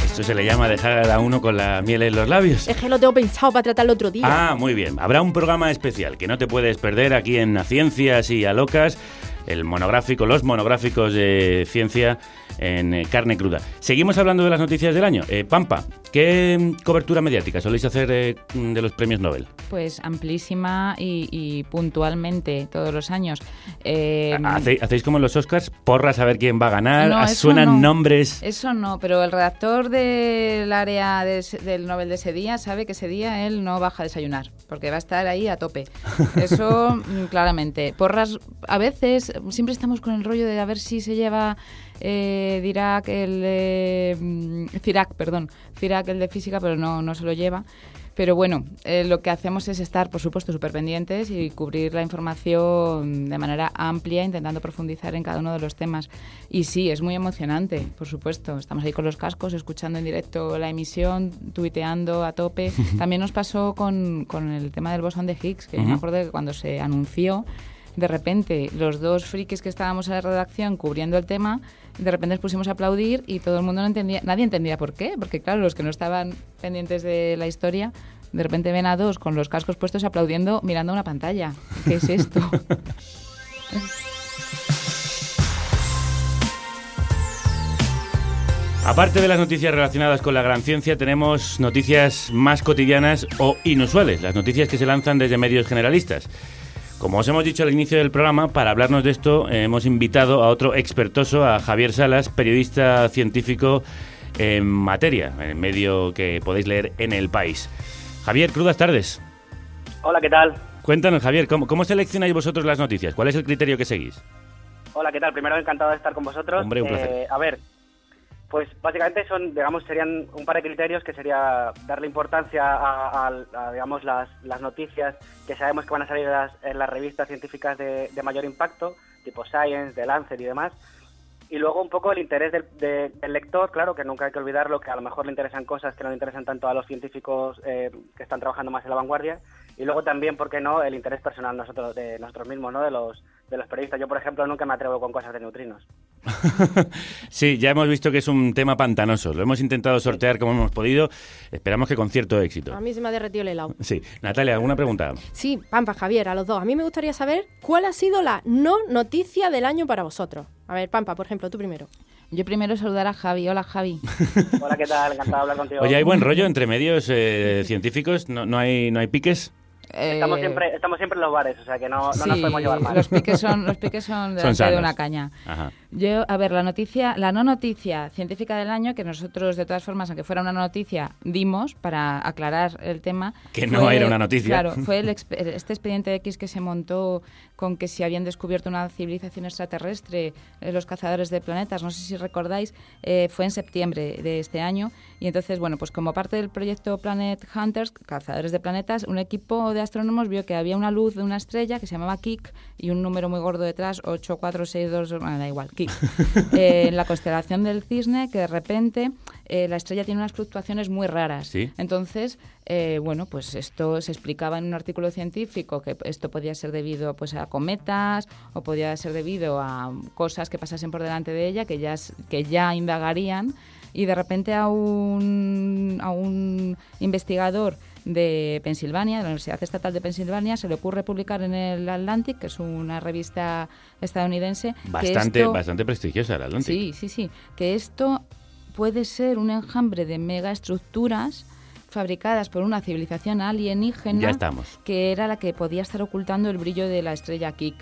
Esto se le llama dejar a uno con la miel en los labios. Es que lo tengo pensado para tratarlo otro día. Ah, muy bien. Habrá un programa especial que no te puedes perder aquí en A Ciencias y a Locas, el monográfico, los monográficos de ciencia en eh, carne cruda. Seguimos hablando de las noticias del año. Eh, Pampa, ¿qué mm, cobertura mediática soléis hacer eh, mm, de los premios Nobel? Pues amplísima y, y puntualmente todos los años. Eh, ¿Hace- ¿Hacéis como en los Oscars? ¿Porras a ver quién va a ganar? No, Ah, ¿Suenan no. nombres? Eso no, pero el redactor del área de del Nobel de ese día sabe que ese día él no baja a desayunar, porque va a estar ahí a tope. Eso mm, claramente. Porras, a veces, siempre estamos con el rollo de a ver si se lleva eh, Dirac, el de, mm, Cirac, perdón, Cirac el de física, pero no, no se lo lleva. Pero bueno, eh, lo que hacemos es estar, por supuesto, súper pendientes y cubrir la información de manera amplia, intentando profundizar en cada uno de los temas. Y sí, es muy emocionante, por supuesto. Estamos ahí con los cascos, escuchando en directo la emisión, tuiteando a tope. También nos pasó con, con el tema del bosón de Higgs, que yo me Ujú. acuerdo que cuando se anunció, de repente los dos frikis que estábamos en la redacción cubriendo el tema, de repente nos pusimos a aplaudir y todo el mundo no entendía, nadie entendía por qué, porque claro, los que no estaban pendientes de la historia, de repente ven a dos con los cascos puestos aplaudiendo mirando una pantalla. ¿Qué es esto? Aparte de las noticias relacionadas con la gran ciencia, tenemos noticias más cotidianas o inusuales, las noticias que se lanzan desde medios generalistas. Como os hemos dicho al inicio del programa, para hablarnos de esto eh, hemos invitado a otro expertoso, a Javier Salas, periodista científico en materia, en el medio que podéis leer en El País. Javier, crudas tardes. Hola, ¿qué tal? Cuéntanos, Javier, ¿cómo, cómo seleccionáis vosotros las noticias? ¿Cuál es el criterio que seguís? Hola, ¿qué tal? Primero, encantado de estar con vosotros. Hombre, un placer. Eh, a ver, pues básicamente son, digamos, serían un par de criterios que sería darle importancia a, digamos, las, noticias que sabemos que van a salir en las, revistas científicas de, mayor impacto, tipo Science, The Lancet y demás. Y luego un poco el interés del, de- del lector, claro, que nunca hay que olvidarlo, que a lo mejor le interesan cosas que no le interesan tanto a los científicos eh, que están trabajando más en la vanguardia. Y luego también, ¿por qué no?, el interés personal nosotros, de nosotros mismos, ¿no?, de los, de los periodistas. Yo, por ejemplo, nunca me atrevo con cosas de neutrinos. Sí, ya hemos visto que es un tema pantanoso. Lo hemos intentado sortear como hemos podido. Esperamos que con cierto éxito. A mí se me ha derretido el helado. Sí. Natalia, ¿alguna pregunta? Sí, Pampa, Javier, a los dos. A mí me gustaría saber cuál ha sido la no noticia del año para vosotros. A ver, Pampa, por ejemplo, tú primero. Yo primero saludar a Javi. Hola, Javi. Hola, ¿qué tal? Encantado de hablar contigo. Oye, ¿hay buen rollo entre medios eh, científicos? ¿No, no hay, ¿No hay piques? Estamos siempre, estamos siempre en los bares, o sea que no, no nos podemos llevar mal. los piques son, los piques son delante de una caña. Ajá. Yo, a ver, la noticia, la no noticia científica del año, que nosotros, de todas formas, aunque fuera una noticia, dimos para aclarar el tema. Que no era una noticia. Claro, fue el este expediente X que se montó con que si habían descubierto una civilización extraterrestre, eh, los cazadores de planetas, no sé si recordáis, eh, fue en septiembre de este año. Y entonces, bueno, pues como parte del proyecto Planet Hunters, cazadores de planetas, un equipo de astrónomos vio que había una luz de una estrella que se llamaba Kik y un número muy gordo detrás, 8462, bueno, da igual, Eh, en la constelación del cisne, que de repente eh, la estrella tiene unas fluctuaciones muy raras. Sí. Entonces, eh, bueno, pues esto se explicaba en un artículo científico que esto podía ser debido pues a cometas o podía ser debido a cosas que pasasen por delante de ella que ya que ya indagarían y de repente a un a un investigador de Pensilvania, de la Universidad Estatal de Pensilvania, se le ocurre publicar en el Atlantic, que es una revista estadounidense, Bastante, esto- bastante prestigiosa el Atlantic. Sí, sí, sí. Que esto puede ser un enjambre de megaestructuras fabricadas por una civilización alienígena Ya estamos. que era la que podía estar ocultando el brillo de la estrella Kik.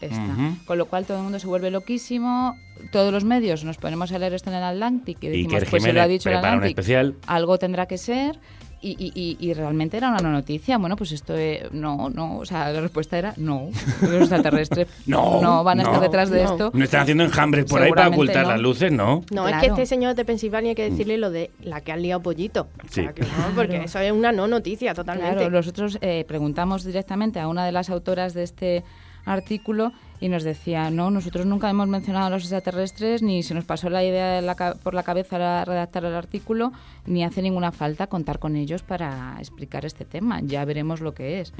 Esta. Con lo cual todo el mundo se vuelve loquísimo. Todos los medios nos ponemos a leer esto en el Atlantic y decimos, Iker pues se lo ha dicho el Atlantic, especial. algo tendrá que ser. Y, y- realmente era una no noticia. Bueno, pues esto eh, no, no. O sea, la respuesta era no. Los extraterrestres No, van a estar no. detrás de No. esto. ¿No están haciendo enjambres por ahí para ocultar no. las luces? No. No, es que este señor de Pensilvania hay que decirle lo de la que han liado pollito. Sí. O sea, que no, porque eso es una no noticia totalmente. Claro, nosotros eh, preguntamos directamente a una de las autoras de este artículo y nos decía, no, nosotros nunca hemos mencionado a los extraterrestres, ni se nos pasó la idea de la ca- por la cabeza a redactar el artículo, ni hace ninguna falta contar con ellos para explicar este tema. Ya veremos lo que es.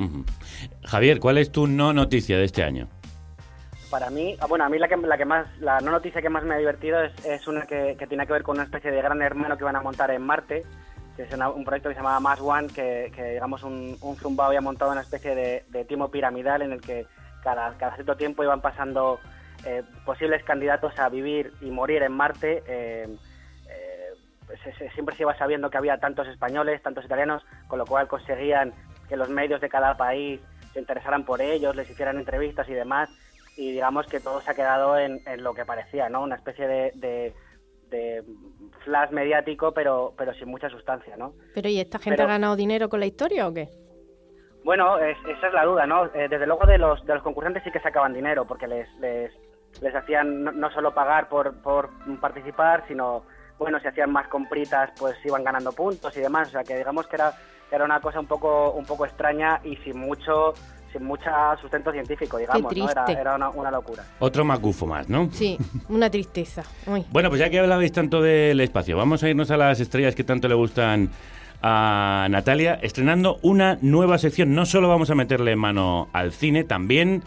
Javier, ¿cuál es tu no noticia de este año? Para mí, ah, bueno, a mí la que, la que más, la no noticia que más me ha divertido es, es una que, que tiene que ver con una especie de gran hermano que van a montar en Marte, que es una- un proyecto que se llamaba Mars One, que, que, digamos un, un zumbao había montado una especie de, de timo piramidal en el que cada, cada cierto tiempo iban pasando eh, posibles candidatos a vivir y morir en Marte. eh, eh, pues siempre se iba sabiendo que había tantos españoles, tantos italianos, con lo cual conseguían que los medios de cada país se interesaran por ellos, les hicieran entrevistas y demás, y digamos que todo se ha quedado en, en lo que parecía, ¿no? Una especie de, de- de flash mediático, pero, pero sin mucha sustancia, ¿no? Pero ¿y esta gente Pero- ha ganado dinero con la historia o qué? Bueno, es- esa es la duda, ¿no? Eh, desde luego de los, de los concurrentes sí que sacaban dinero, porque les, les, les hacían no, no solo pagar por, por participar, sino, bueno, si hacían más compritas, pues iban ganando puntos y demás. O sea, que digamos que era, que era una cosa un poco, un poco extraña y sin mucho sin mucha sustento científico, digamos, ¿no? Era, triste. era una, una locura. Otro magufo más, ¿no? Sí, una tristeza. Uy. Bueno, pues ya que hablabais tanto del espacio, vamos a irnos a las estrellas que tanto le gustan a Natalia, estrenando una nueva sección. No solo vamos a meterle mano al cine, también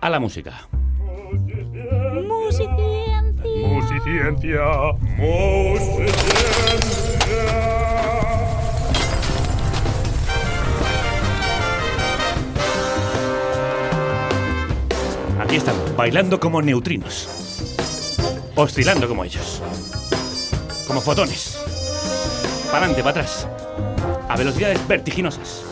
a la música. Musiciencia. Aquí estamos, bailando como neutrinos, oscilando como ellos, como fotones, para adelante, para atrás, a velocidades vertiginosas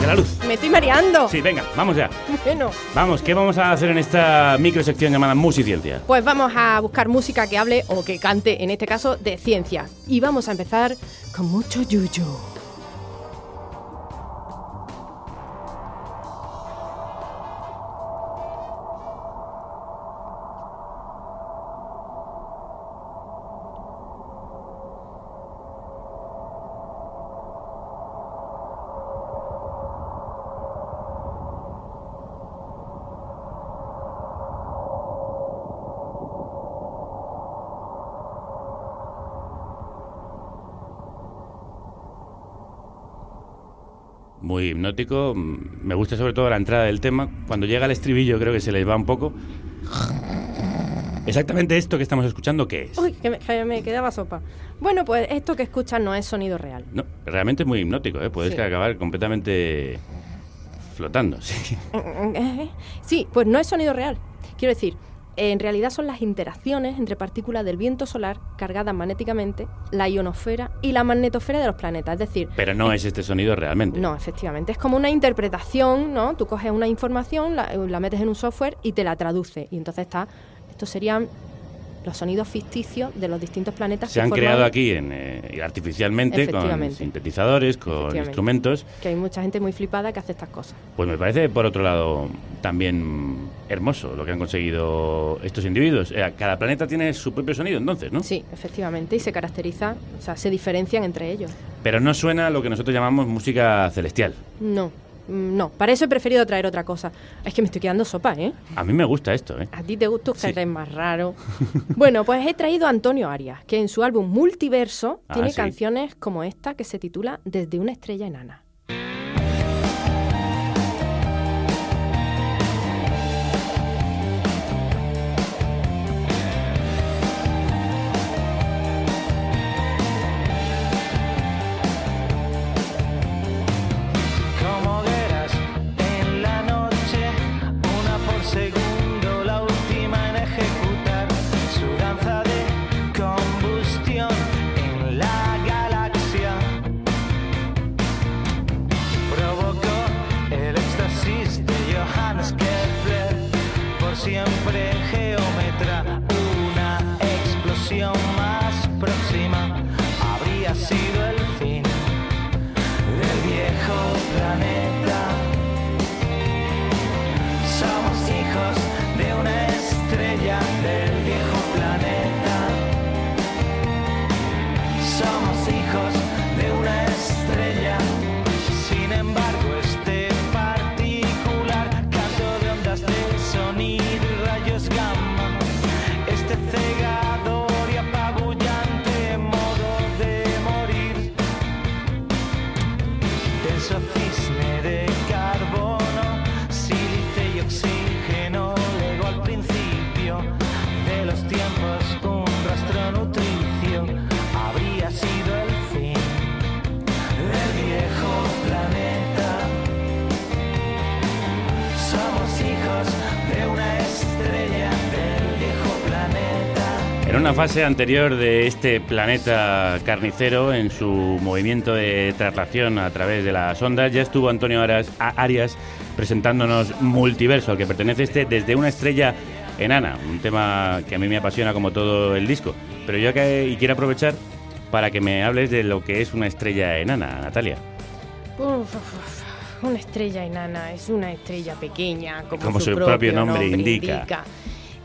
de la luz. Me estoy mareando. Sí, venga, vamos ya. Bueno, Vamos, ¿qué vamos a hacer en esta microsección llamada Musiciencia? pues vamos a buscar música que hable o que cante, en este caso, de ciencia. Y vamos a empezar con mucho yuyu. Hipnótico. Mm, Me gusta sobre todo la entrada del tema. Cuando llega el estribillo creo que se les va un poco. Exactamente esto que estamos escuchando, ¿qué es? Uy, que me, que me quedaba sopa. Bueno, pues esto que escuchas no es sonido real. No, realmente es muy hipnótico, ¿eh? Puedes Sí. acabar completamente flotando, sí. Sí, pues no es sonido real. Quiero decir, en realidad son las interacciones entre partículas del viento solar cargadas magnéticamente, la ionosfera y la magnetosfera de los planetas. Es decir, Pero no es este sonido realmente. no, efectivamente, es como una interpretación, ¿no? Tú coges una información, la, la metes en un software y te la traduce. Y entonces está, estos serían los sonidos ficticios de los distintos planetas Se han forman- creado aquí en, eh, artificialmente con sintetizadores, con instrumentos. Que hay mucha gente muy flipada que hace estas cosas. Pues me parece, por otro lado, también hermoso lo que han conseguido estos individuos. Eh, cada planeta tiene su propio sonido, entonces, ¿no? Sí, efectivamente, y se caracteriza, o sea, se diferencian entre ellos. Pero no suena lo que nosotros llamamos música celestial. No, no, para eso he preferido traer otra cosa. Es que me estoy quedando sopa, ¿eh? A mí me gusta esto, ¿eh? A ti te gusta que Sí. más raro. bueno, pues he traído a Antonio Arias, que en su álbum Multiverso Ah, tiene sí. canciones como esta que se titula Desde una estrella enana. Fase anterior de este planeta carnicero, en su movimiento de traslación a través de las ondas, ya estuvo Antonio Arias presentándonos Multiverso, al que pertenece este desde una estrella enana, un tema que a mí me apasiona como todo el disco. Pero yo que, y quiero aprovechar para que me hables de lo que es una estrella enana, Natalia. Uf, uf, Una estrella enana es una estrella pequeña, como, Como su propio nombre indica. indica.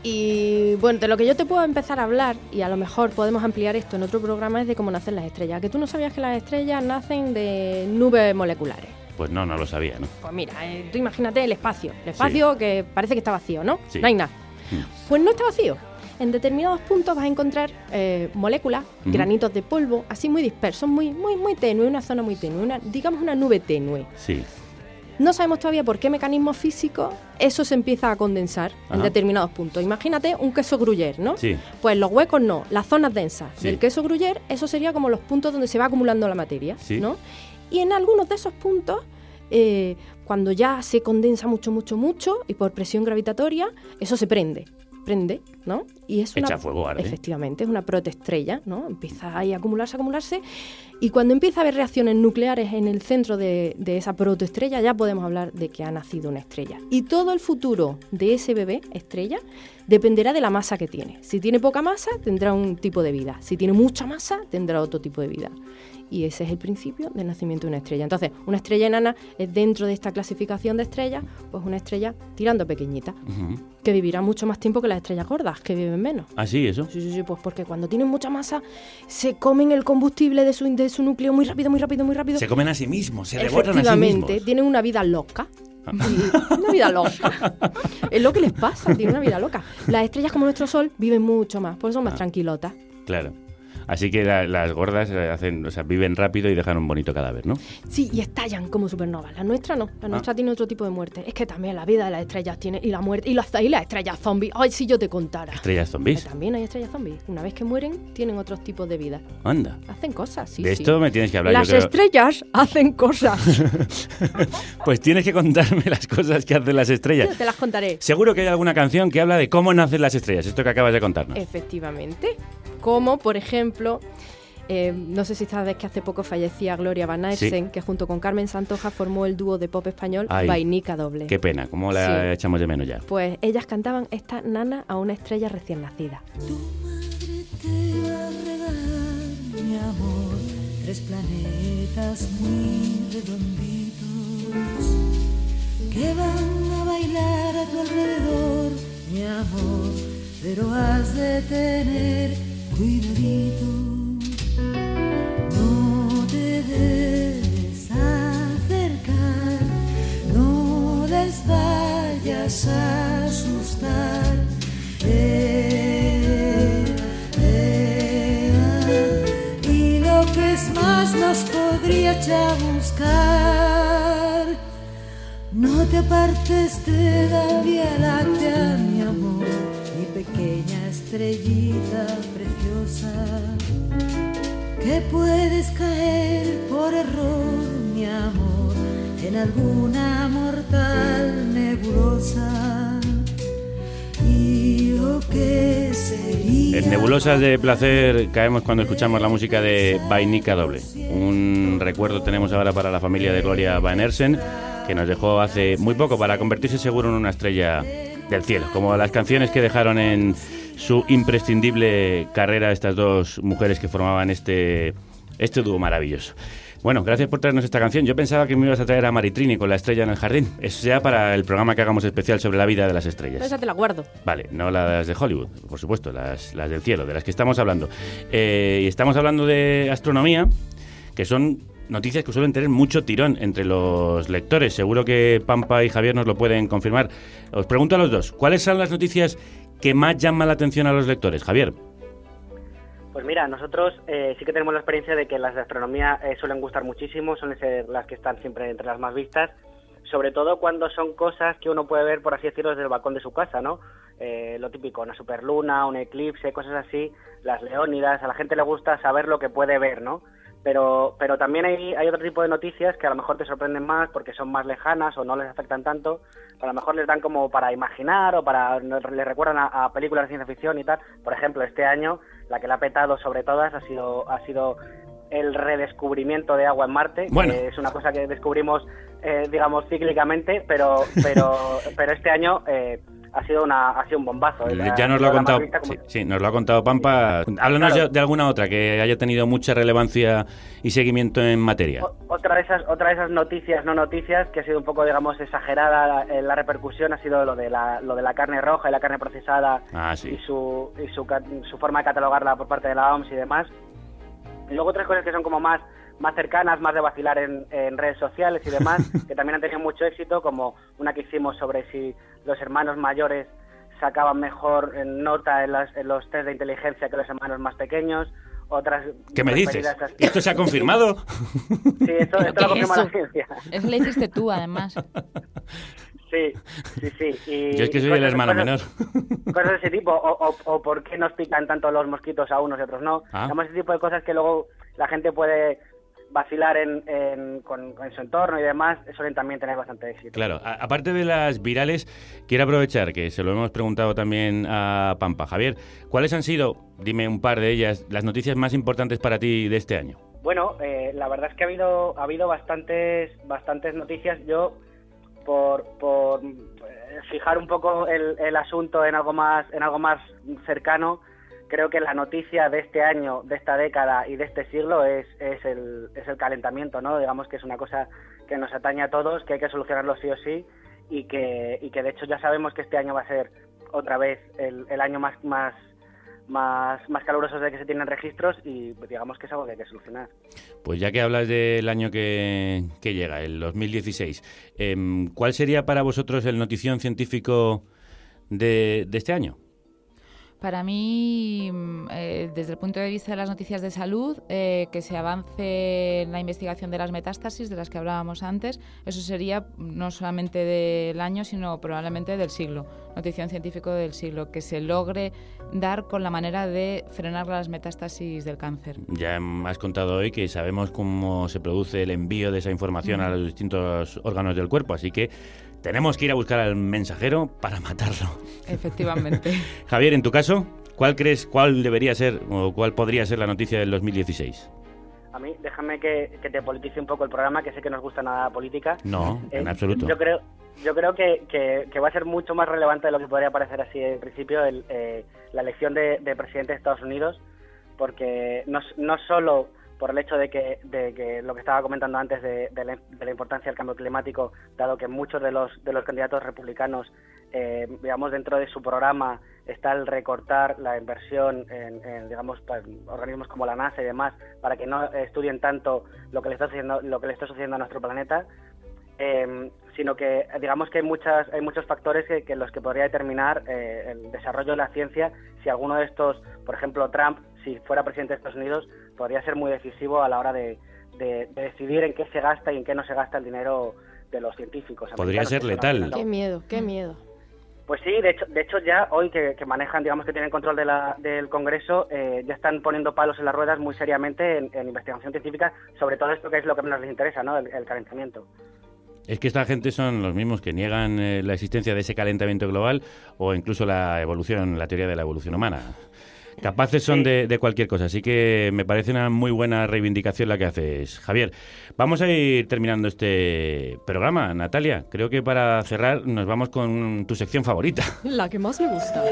Y bueno, de lo que yo te puedo empezar a hablar, y a lo mejor podemos ampliar esto en otro programa, es de cómo nacen las estrellas. Que tú no sabías que las estrellas nacen de nubes moleculares. Pues no, no lo sabía, ¿no? Pues mira, eh, tú imagínate el espacio. El espacio que parece que está vacío, ¿no? Sí. No hay nada. Mm. Pues no está vacío. En determinados puntos vas a encontrar eh, moléculas, granitos de polvo, así muy dispersos, muy, muy, muy tenue, una zona muy tenue, una, digamos una nube tenue. Sí. No sabemos todavía por qué mecanismo físico eso se empieza a condensar en determinados puntos. Imagínate un queso gruyère, ¿no? Sí. Pues los huecos no, las zonas densas Sí. del queso gruyère, eso sería como los puntos donde se va acumulando la materia, Sí. ¿no? Y en algunos de esos puntos, eh, cuando ya se condensa mucho, mucho, mucho, y por presión gravitatoria, eso se prende, prende, ¿no? Y es una, Echa fuego, arde. Efectivamente, es una protoestrella, ¿no? Empieza ahí a acumularse, acumularse, y cuando empieza a haber reacciones nucleares en el centro de, de esa protoestrella, ya podemos hablar de que ha nacido una estrella. Y todo el futuro de ese bebé, estrella, dependerá de la masa que tiene. Si tiene poca masa, tendrá un tipo de vida. Si tiene mucha masa, tendrá otro tipo de vida. Y ese es el principio del nacimiento de una estrella. Entonces, una estrella enana es dentro de esta clasificación de estrellas, pues una estrella tirando pequeñita, que vivirá mucho más tiempo que las estrellas gordas, que viven menos. Ah, sí, eso. Sí, sí, sí, pues porque cuando tienen mucha masa, se comen el combustible de su, de su núcleo muy rápido, muy rápido, muy rápido. Se comen a sí mismos, se devoran a sí Efectivamente, mismos. tienen una vida loca. Y- una vida loca. es lo que les pasa, tienen una vida loca. Las estrellas como nuestro Sol viven mucho más, por eso son más Ah. tranquilotas. Claro. Así que la- las gordas eh, hacen, o sea, viven rápido y dejan un bonito cadáver, ¿no? Sí, y estallan como supernovas. La nuestra no. La Ah. nuestra tiene otro tipo de muerte. Es que también la vida de las estrellas tiene. Y la muerte. Y las, y las estrellas zombies. Ay, si yo te contara. Estrellas zombies. También hay estrellas zombies. Una vez que mueren, tienen otros tipos de vida. Anda. Hacen cosas, sí. de sí. esto me tienes que hablar. Las yo creo. estrellas hacen cosas. Pues tienes que contarme las cosas que hacen las estrellas. Yo te las contaré. Seguro que hay alguna canción que habla de cómo nacen las estrellas, esto que acabas de contarnos. Efectivamente. Como, por ejemplo, eh, no sé si sabes que hace poco fallecía Gloria Van Aersen, Sí. que junto con Carmen Santoja formó el dúo de pop español Ay, Vainica Doble. Qué pena, cómo la Sí. echamos de menos ya. Pues ellas cantaban esta nana a una estrella recién nacida. te va a regalar, mi amor, tres planetas muy redonditos que van a bailar a tu alrededor, mi amor, pero has de tener te debes acercar, no les vayas a asustar. Eh, eh, ah. y lo que es más nos podría ya buscar. No te apartes de la Vía Láctea, mi amor, mi pequeña estrellita preciosa, que puedes caer por error, mi amor, en alguna mortal nebulosa. Y lo que sería En nebulosas de placer caemos cuando escuchamos la música de Vainica Doble. Un recuerdo tenemos ahora para la familia de Gloria Van Ersen, que nos dejó hace muy poco para convertirse seguro en una estrella del cielo, como las canciones que dejaron en su imprescindible carrera estas dos mujeres que formaban este, este dúo maravilloso. Bueno, gracias por traernos esta canción. Yo pensaba que me ibas a traer a Maritrini con la estrella en el jardín. Eso ya para el programa que hagamos especial sobre la vida de las estrellas. Esa te la guardo. Vale, no las de Hollywood, por supuesto, las, las del cielo, de las que estamos hablando. Eh, y estamos hablando de astronomía, que son noticias que suelen tener mucho tirón entre los lectores. Seguro que Pampa y Javier nos lo pueden confirmar. Os pregunto a los dos, ¿cuáles son las noticias que más llaman la atención a los lectores? Javier. Pues mira, nosotros eh, sí que tenemos la experiencia de que las de astronomía eh, suelen gustar muchísimo, ser las que están siempre entre las más vistas, sobre todo cuando son cosas que uno puede ver, por así decirlo, desde el balcón de su casa, ¿no? Eh, lo típico, una superluna, un eclipse, cosas así, las leónidas, a la gente le gusta saber lo que puede ver, ¿no? Pero, pero también hay, hay otro tipo de noticias que a lo mejor te sorprenden más porque son más lejanas o no les afectan tanto, a lo mejor les dan como para imaginar o para les recuerdan a, a películas de ciencia ficción y tal. Por ejemplo, este año la que la ha petado sobre todas ha sido ha sido el redescubrimiento de agua en Marte, Bueno. que es una cosa que descubrimos, eh, digamos, cíclicamente, pero pero pero este año eh, ha sido una ha sido un bombazo. eh, Ya nos lo ha la contado, sí, sí, nos lo ha contado Pampa. Háblanos Claro. de, alguna otra que haya tenido mucha relevancia y seguimiento en materia. Otra de esas otra de esas noticias no noticias que ha sido un poco digamos exagerada en la repercusión ha sido lo de la lo de la carne roja y la carne procesada Ah, sí. y su y su, su forma de catalogarla por parte de la OMS y demás. Y luego otras cosas que son como más más cercanas, más de vacilar en, en redes sociales y demás, que también han tenido mucho éxito, como una que hicimos sobre si los hermanos mayores sacaban mejor en nota en, las- en los test de inteligencia que los hermanos más pequeños. Otras ¿Qué me dices? referidas a- ¿Y esto se ha confirmado? Sí, esto, esto lo confirma la ciencia. Eso le hiciste tú, además. Sí, sí, sí. Y Yo es que soy el hermano cosas- menor. Cosas de ese tipo, o, o, o por qué nos pican tanto los mosquitos a unos y otros no. Ah. Digamos, ese tipo de cosas que luego la gente puede vacilar en, en- con, con su entorno y demás, suelen también tener bastante éxito. Claro, a- aparte de las virales, quiero aprovechar que se lo hemos preguntado también a Pampa. Javier, ¿cuáles han sido, dime un par de ellas, las noticias más importantes para ti de este año? Bueno, eh, la verdad es que ha habido ha habido bastantes bastantes noticias. Yo por, por eh, fijar un poco el, el asunto en algo más en algo más cercano, creo que la noticia de este año, de esta década y de este siglo es, es el es el calentamiento, ¿no? Digamos que es una cosa que nos atañe a todos, que hay que solucionarlo sí o sí y que y que de hecho ya sabemos que este año va a ser otra vez el, año más más más, de que se tienen registros y digamos que es algo que hay que solucionar. Pues ya que hablas del año que, llega, el 2016, em, ¿cuál sería para vosotros el notición científico de este año? Para mí, mm, eh, desde el punto de vista de las noticias de salud, eh, que se avance en la investigación de las metástasis de las que hablábamos antes, eso sería no solamente del año, sino probablemente del siglo, notición científico del siglo, que se logre dar con la manera de frenar las metástasis del cáncer. Ya has contado hoy que sabemos cómo se produce el envío de esa información a los distintos órganos del cuerpo, así que tenemos que ir a buscar al mensajero para matarlo. Efectivamente. Javier, en tu caso, ¿cuál crees, cuál debería ser o cuál podría ser la noticia del 2016? A mí, déjame que, que te politice un poco el programa, que sé que nos gusta nada la política. No, en Eh, absoluto. Yo creo, yo creo que, que- que va a ser mucho más relevante de lo que podría parecer así en principio el, eh, la elección de, de presidente de Estados Unidos, porque no, no solo por el hecho de que, de que lo que estaba comentando antes de, de la, de la importancia del cambio climático, dado que muchos de los, de los candidatos republicanos, eh, digamos, dentro de su programa está el recortar la inversión en, en, digamos, pa- organismos como la NASA y demás, para que no estudien tanto lo que le está sucediendo, lo que le está sucediendo a nuestro planeta, eh, sino que digamos que hay muchas hay muchos factores que, que los que podría determinar eh, el desarrollo de la ciencia. Si alguno de estos por ejemplo Trump si fuera presidente de Estados Unidos podría ser muy decisivo a la hora de, de- de decidir en qué se gasta y en qué no se gasta el dinero de los científicos Podría ser letal. Qué miedo, qué miedo. pues sí, de hecho, de hecho ya hoy que, que manejan, digamos que tienen control de la- del Congreso, eh, ya están poniendo palos en las ruedas muy seriamente en, en investigación científica sobre todo esto que es lo que menos les interesa, ¿no? El, el calentamiento. Es que esta gente son los mismos que niegan eh, la existencia de ese calentamiento global o incluso la evolución, la teoría de la evolución humana. Capaces son de, de cualquier cosa, así que me parece una muy buena reivindicación la que haces, Javier. Vamos a ir terminando este programa, Natalia. Creo que para cerrar nos vamos con tu sección favorita. La que más me gusta.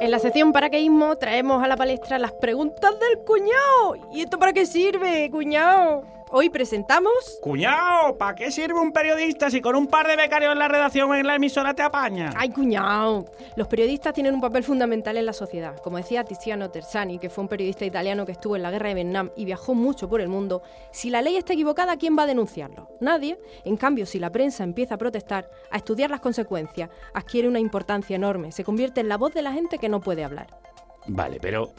En la sección paraqueísmo traemos a la palestra las preguntas del cuñado. ¿Y esto para qué sirve, cuñado? Hoy presentamos... Cuñado, ¿para qué sirve un periodista si con un par de becarios en la redacción en la emisora te apaña? ¡Ay, cuñado! Los periodistas tienen un papel fundamental en la sociedad. Como decía Tiziano Terzani, que fue un periodista italiano que estuvo en la guerra de Vietnam y viajó mucho por el mundo, si la ley está equivocada, ¿quién va a denunciarlo? Nadie. En cambio, si la prensa empieza a protestar, a estudiar las consecuencias, adquiere una importancia enorme, se convierte en la voz de la gente que no puede hablar. Vale, pero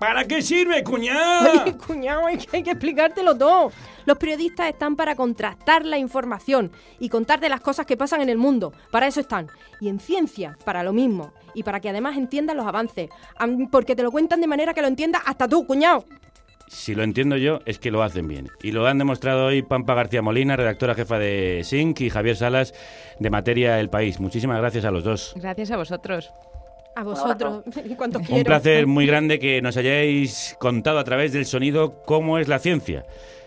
¿para qué sirve, cuñado? Oye, cuñado, hay que, hay que explicártelo todo. Los periodistas están para contrastar la información y contarte las cosas que pasan en el mundo. Para eso están. Y en ciencia, para lo mismo. Y para que además entiendan los avances. Porque te lo cuentan de manera que lo entiendas hasta tú, cuñado. Si lo entiendo yo, es que lo hacen bien. Y lo han demostrado hoy Pampa García Molina, redactora jefa de SYNC, y Javier Salas, de Materia El País. Muchísimas gracias a los dos. Gracias a vosotros. A vosotros. ¿Y cuántos Un quiero? placer muy grande que nos hayáis contado a través del sonido cómo es la ciencia.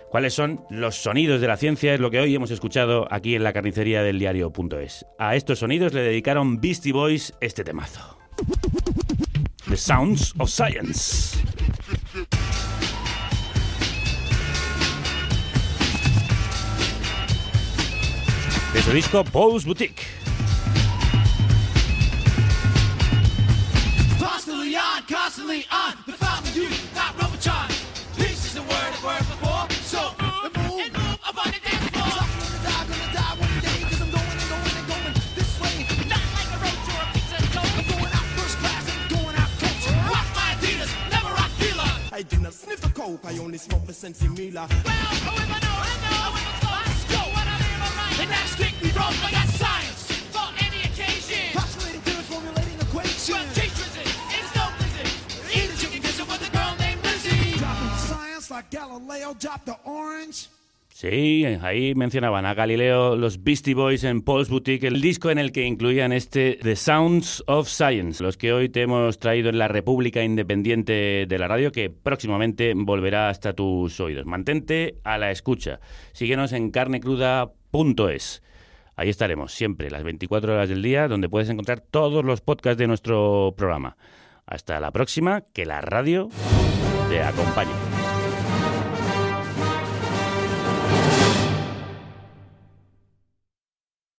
¿Cuáles son los sonidos de la ciencia? Es lo que hoy hemos escuchado aquí en la carnicería del diario.es. A estos sonidos le dedicaron Beastie Boys este temazo. The Sounds of Science. De su disco Paul's Boutique. Constantly on, constantly on. The fountain you, not Robotron. Peace is the word I've heard before. So uh, move and move, and move up on the dance floor. Gonna die, gonna die one day, cause I'm going and going and going this way. Not like a roach or a pizza coke. I'm going out first class and going out coach. Rock my Adidas, never rock Fila. I do not sniff the coke, I only smoke the Sensi Mila. Well, who am I know? I know I'm a let's go. What I live alright. And that's strictly wrong, I got Sí, ahí mencionaban a Galileo, los Beastie Boys en Paul's Boutique, el disco en el que incluían este The Sounds of Science, los que hoy te hemos traído en la República Independiente de la Radio, que próximamente volverá hasta tus oídos. Mantente a la escucha. Síguenos en carnecruda.es. Ahí estaremos siempre, las 24 horas del día, donde puedes encontrar todos los podcasts de nuestro programa. Hasta la próxima, que la radio te acompañe.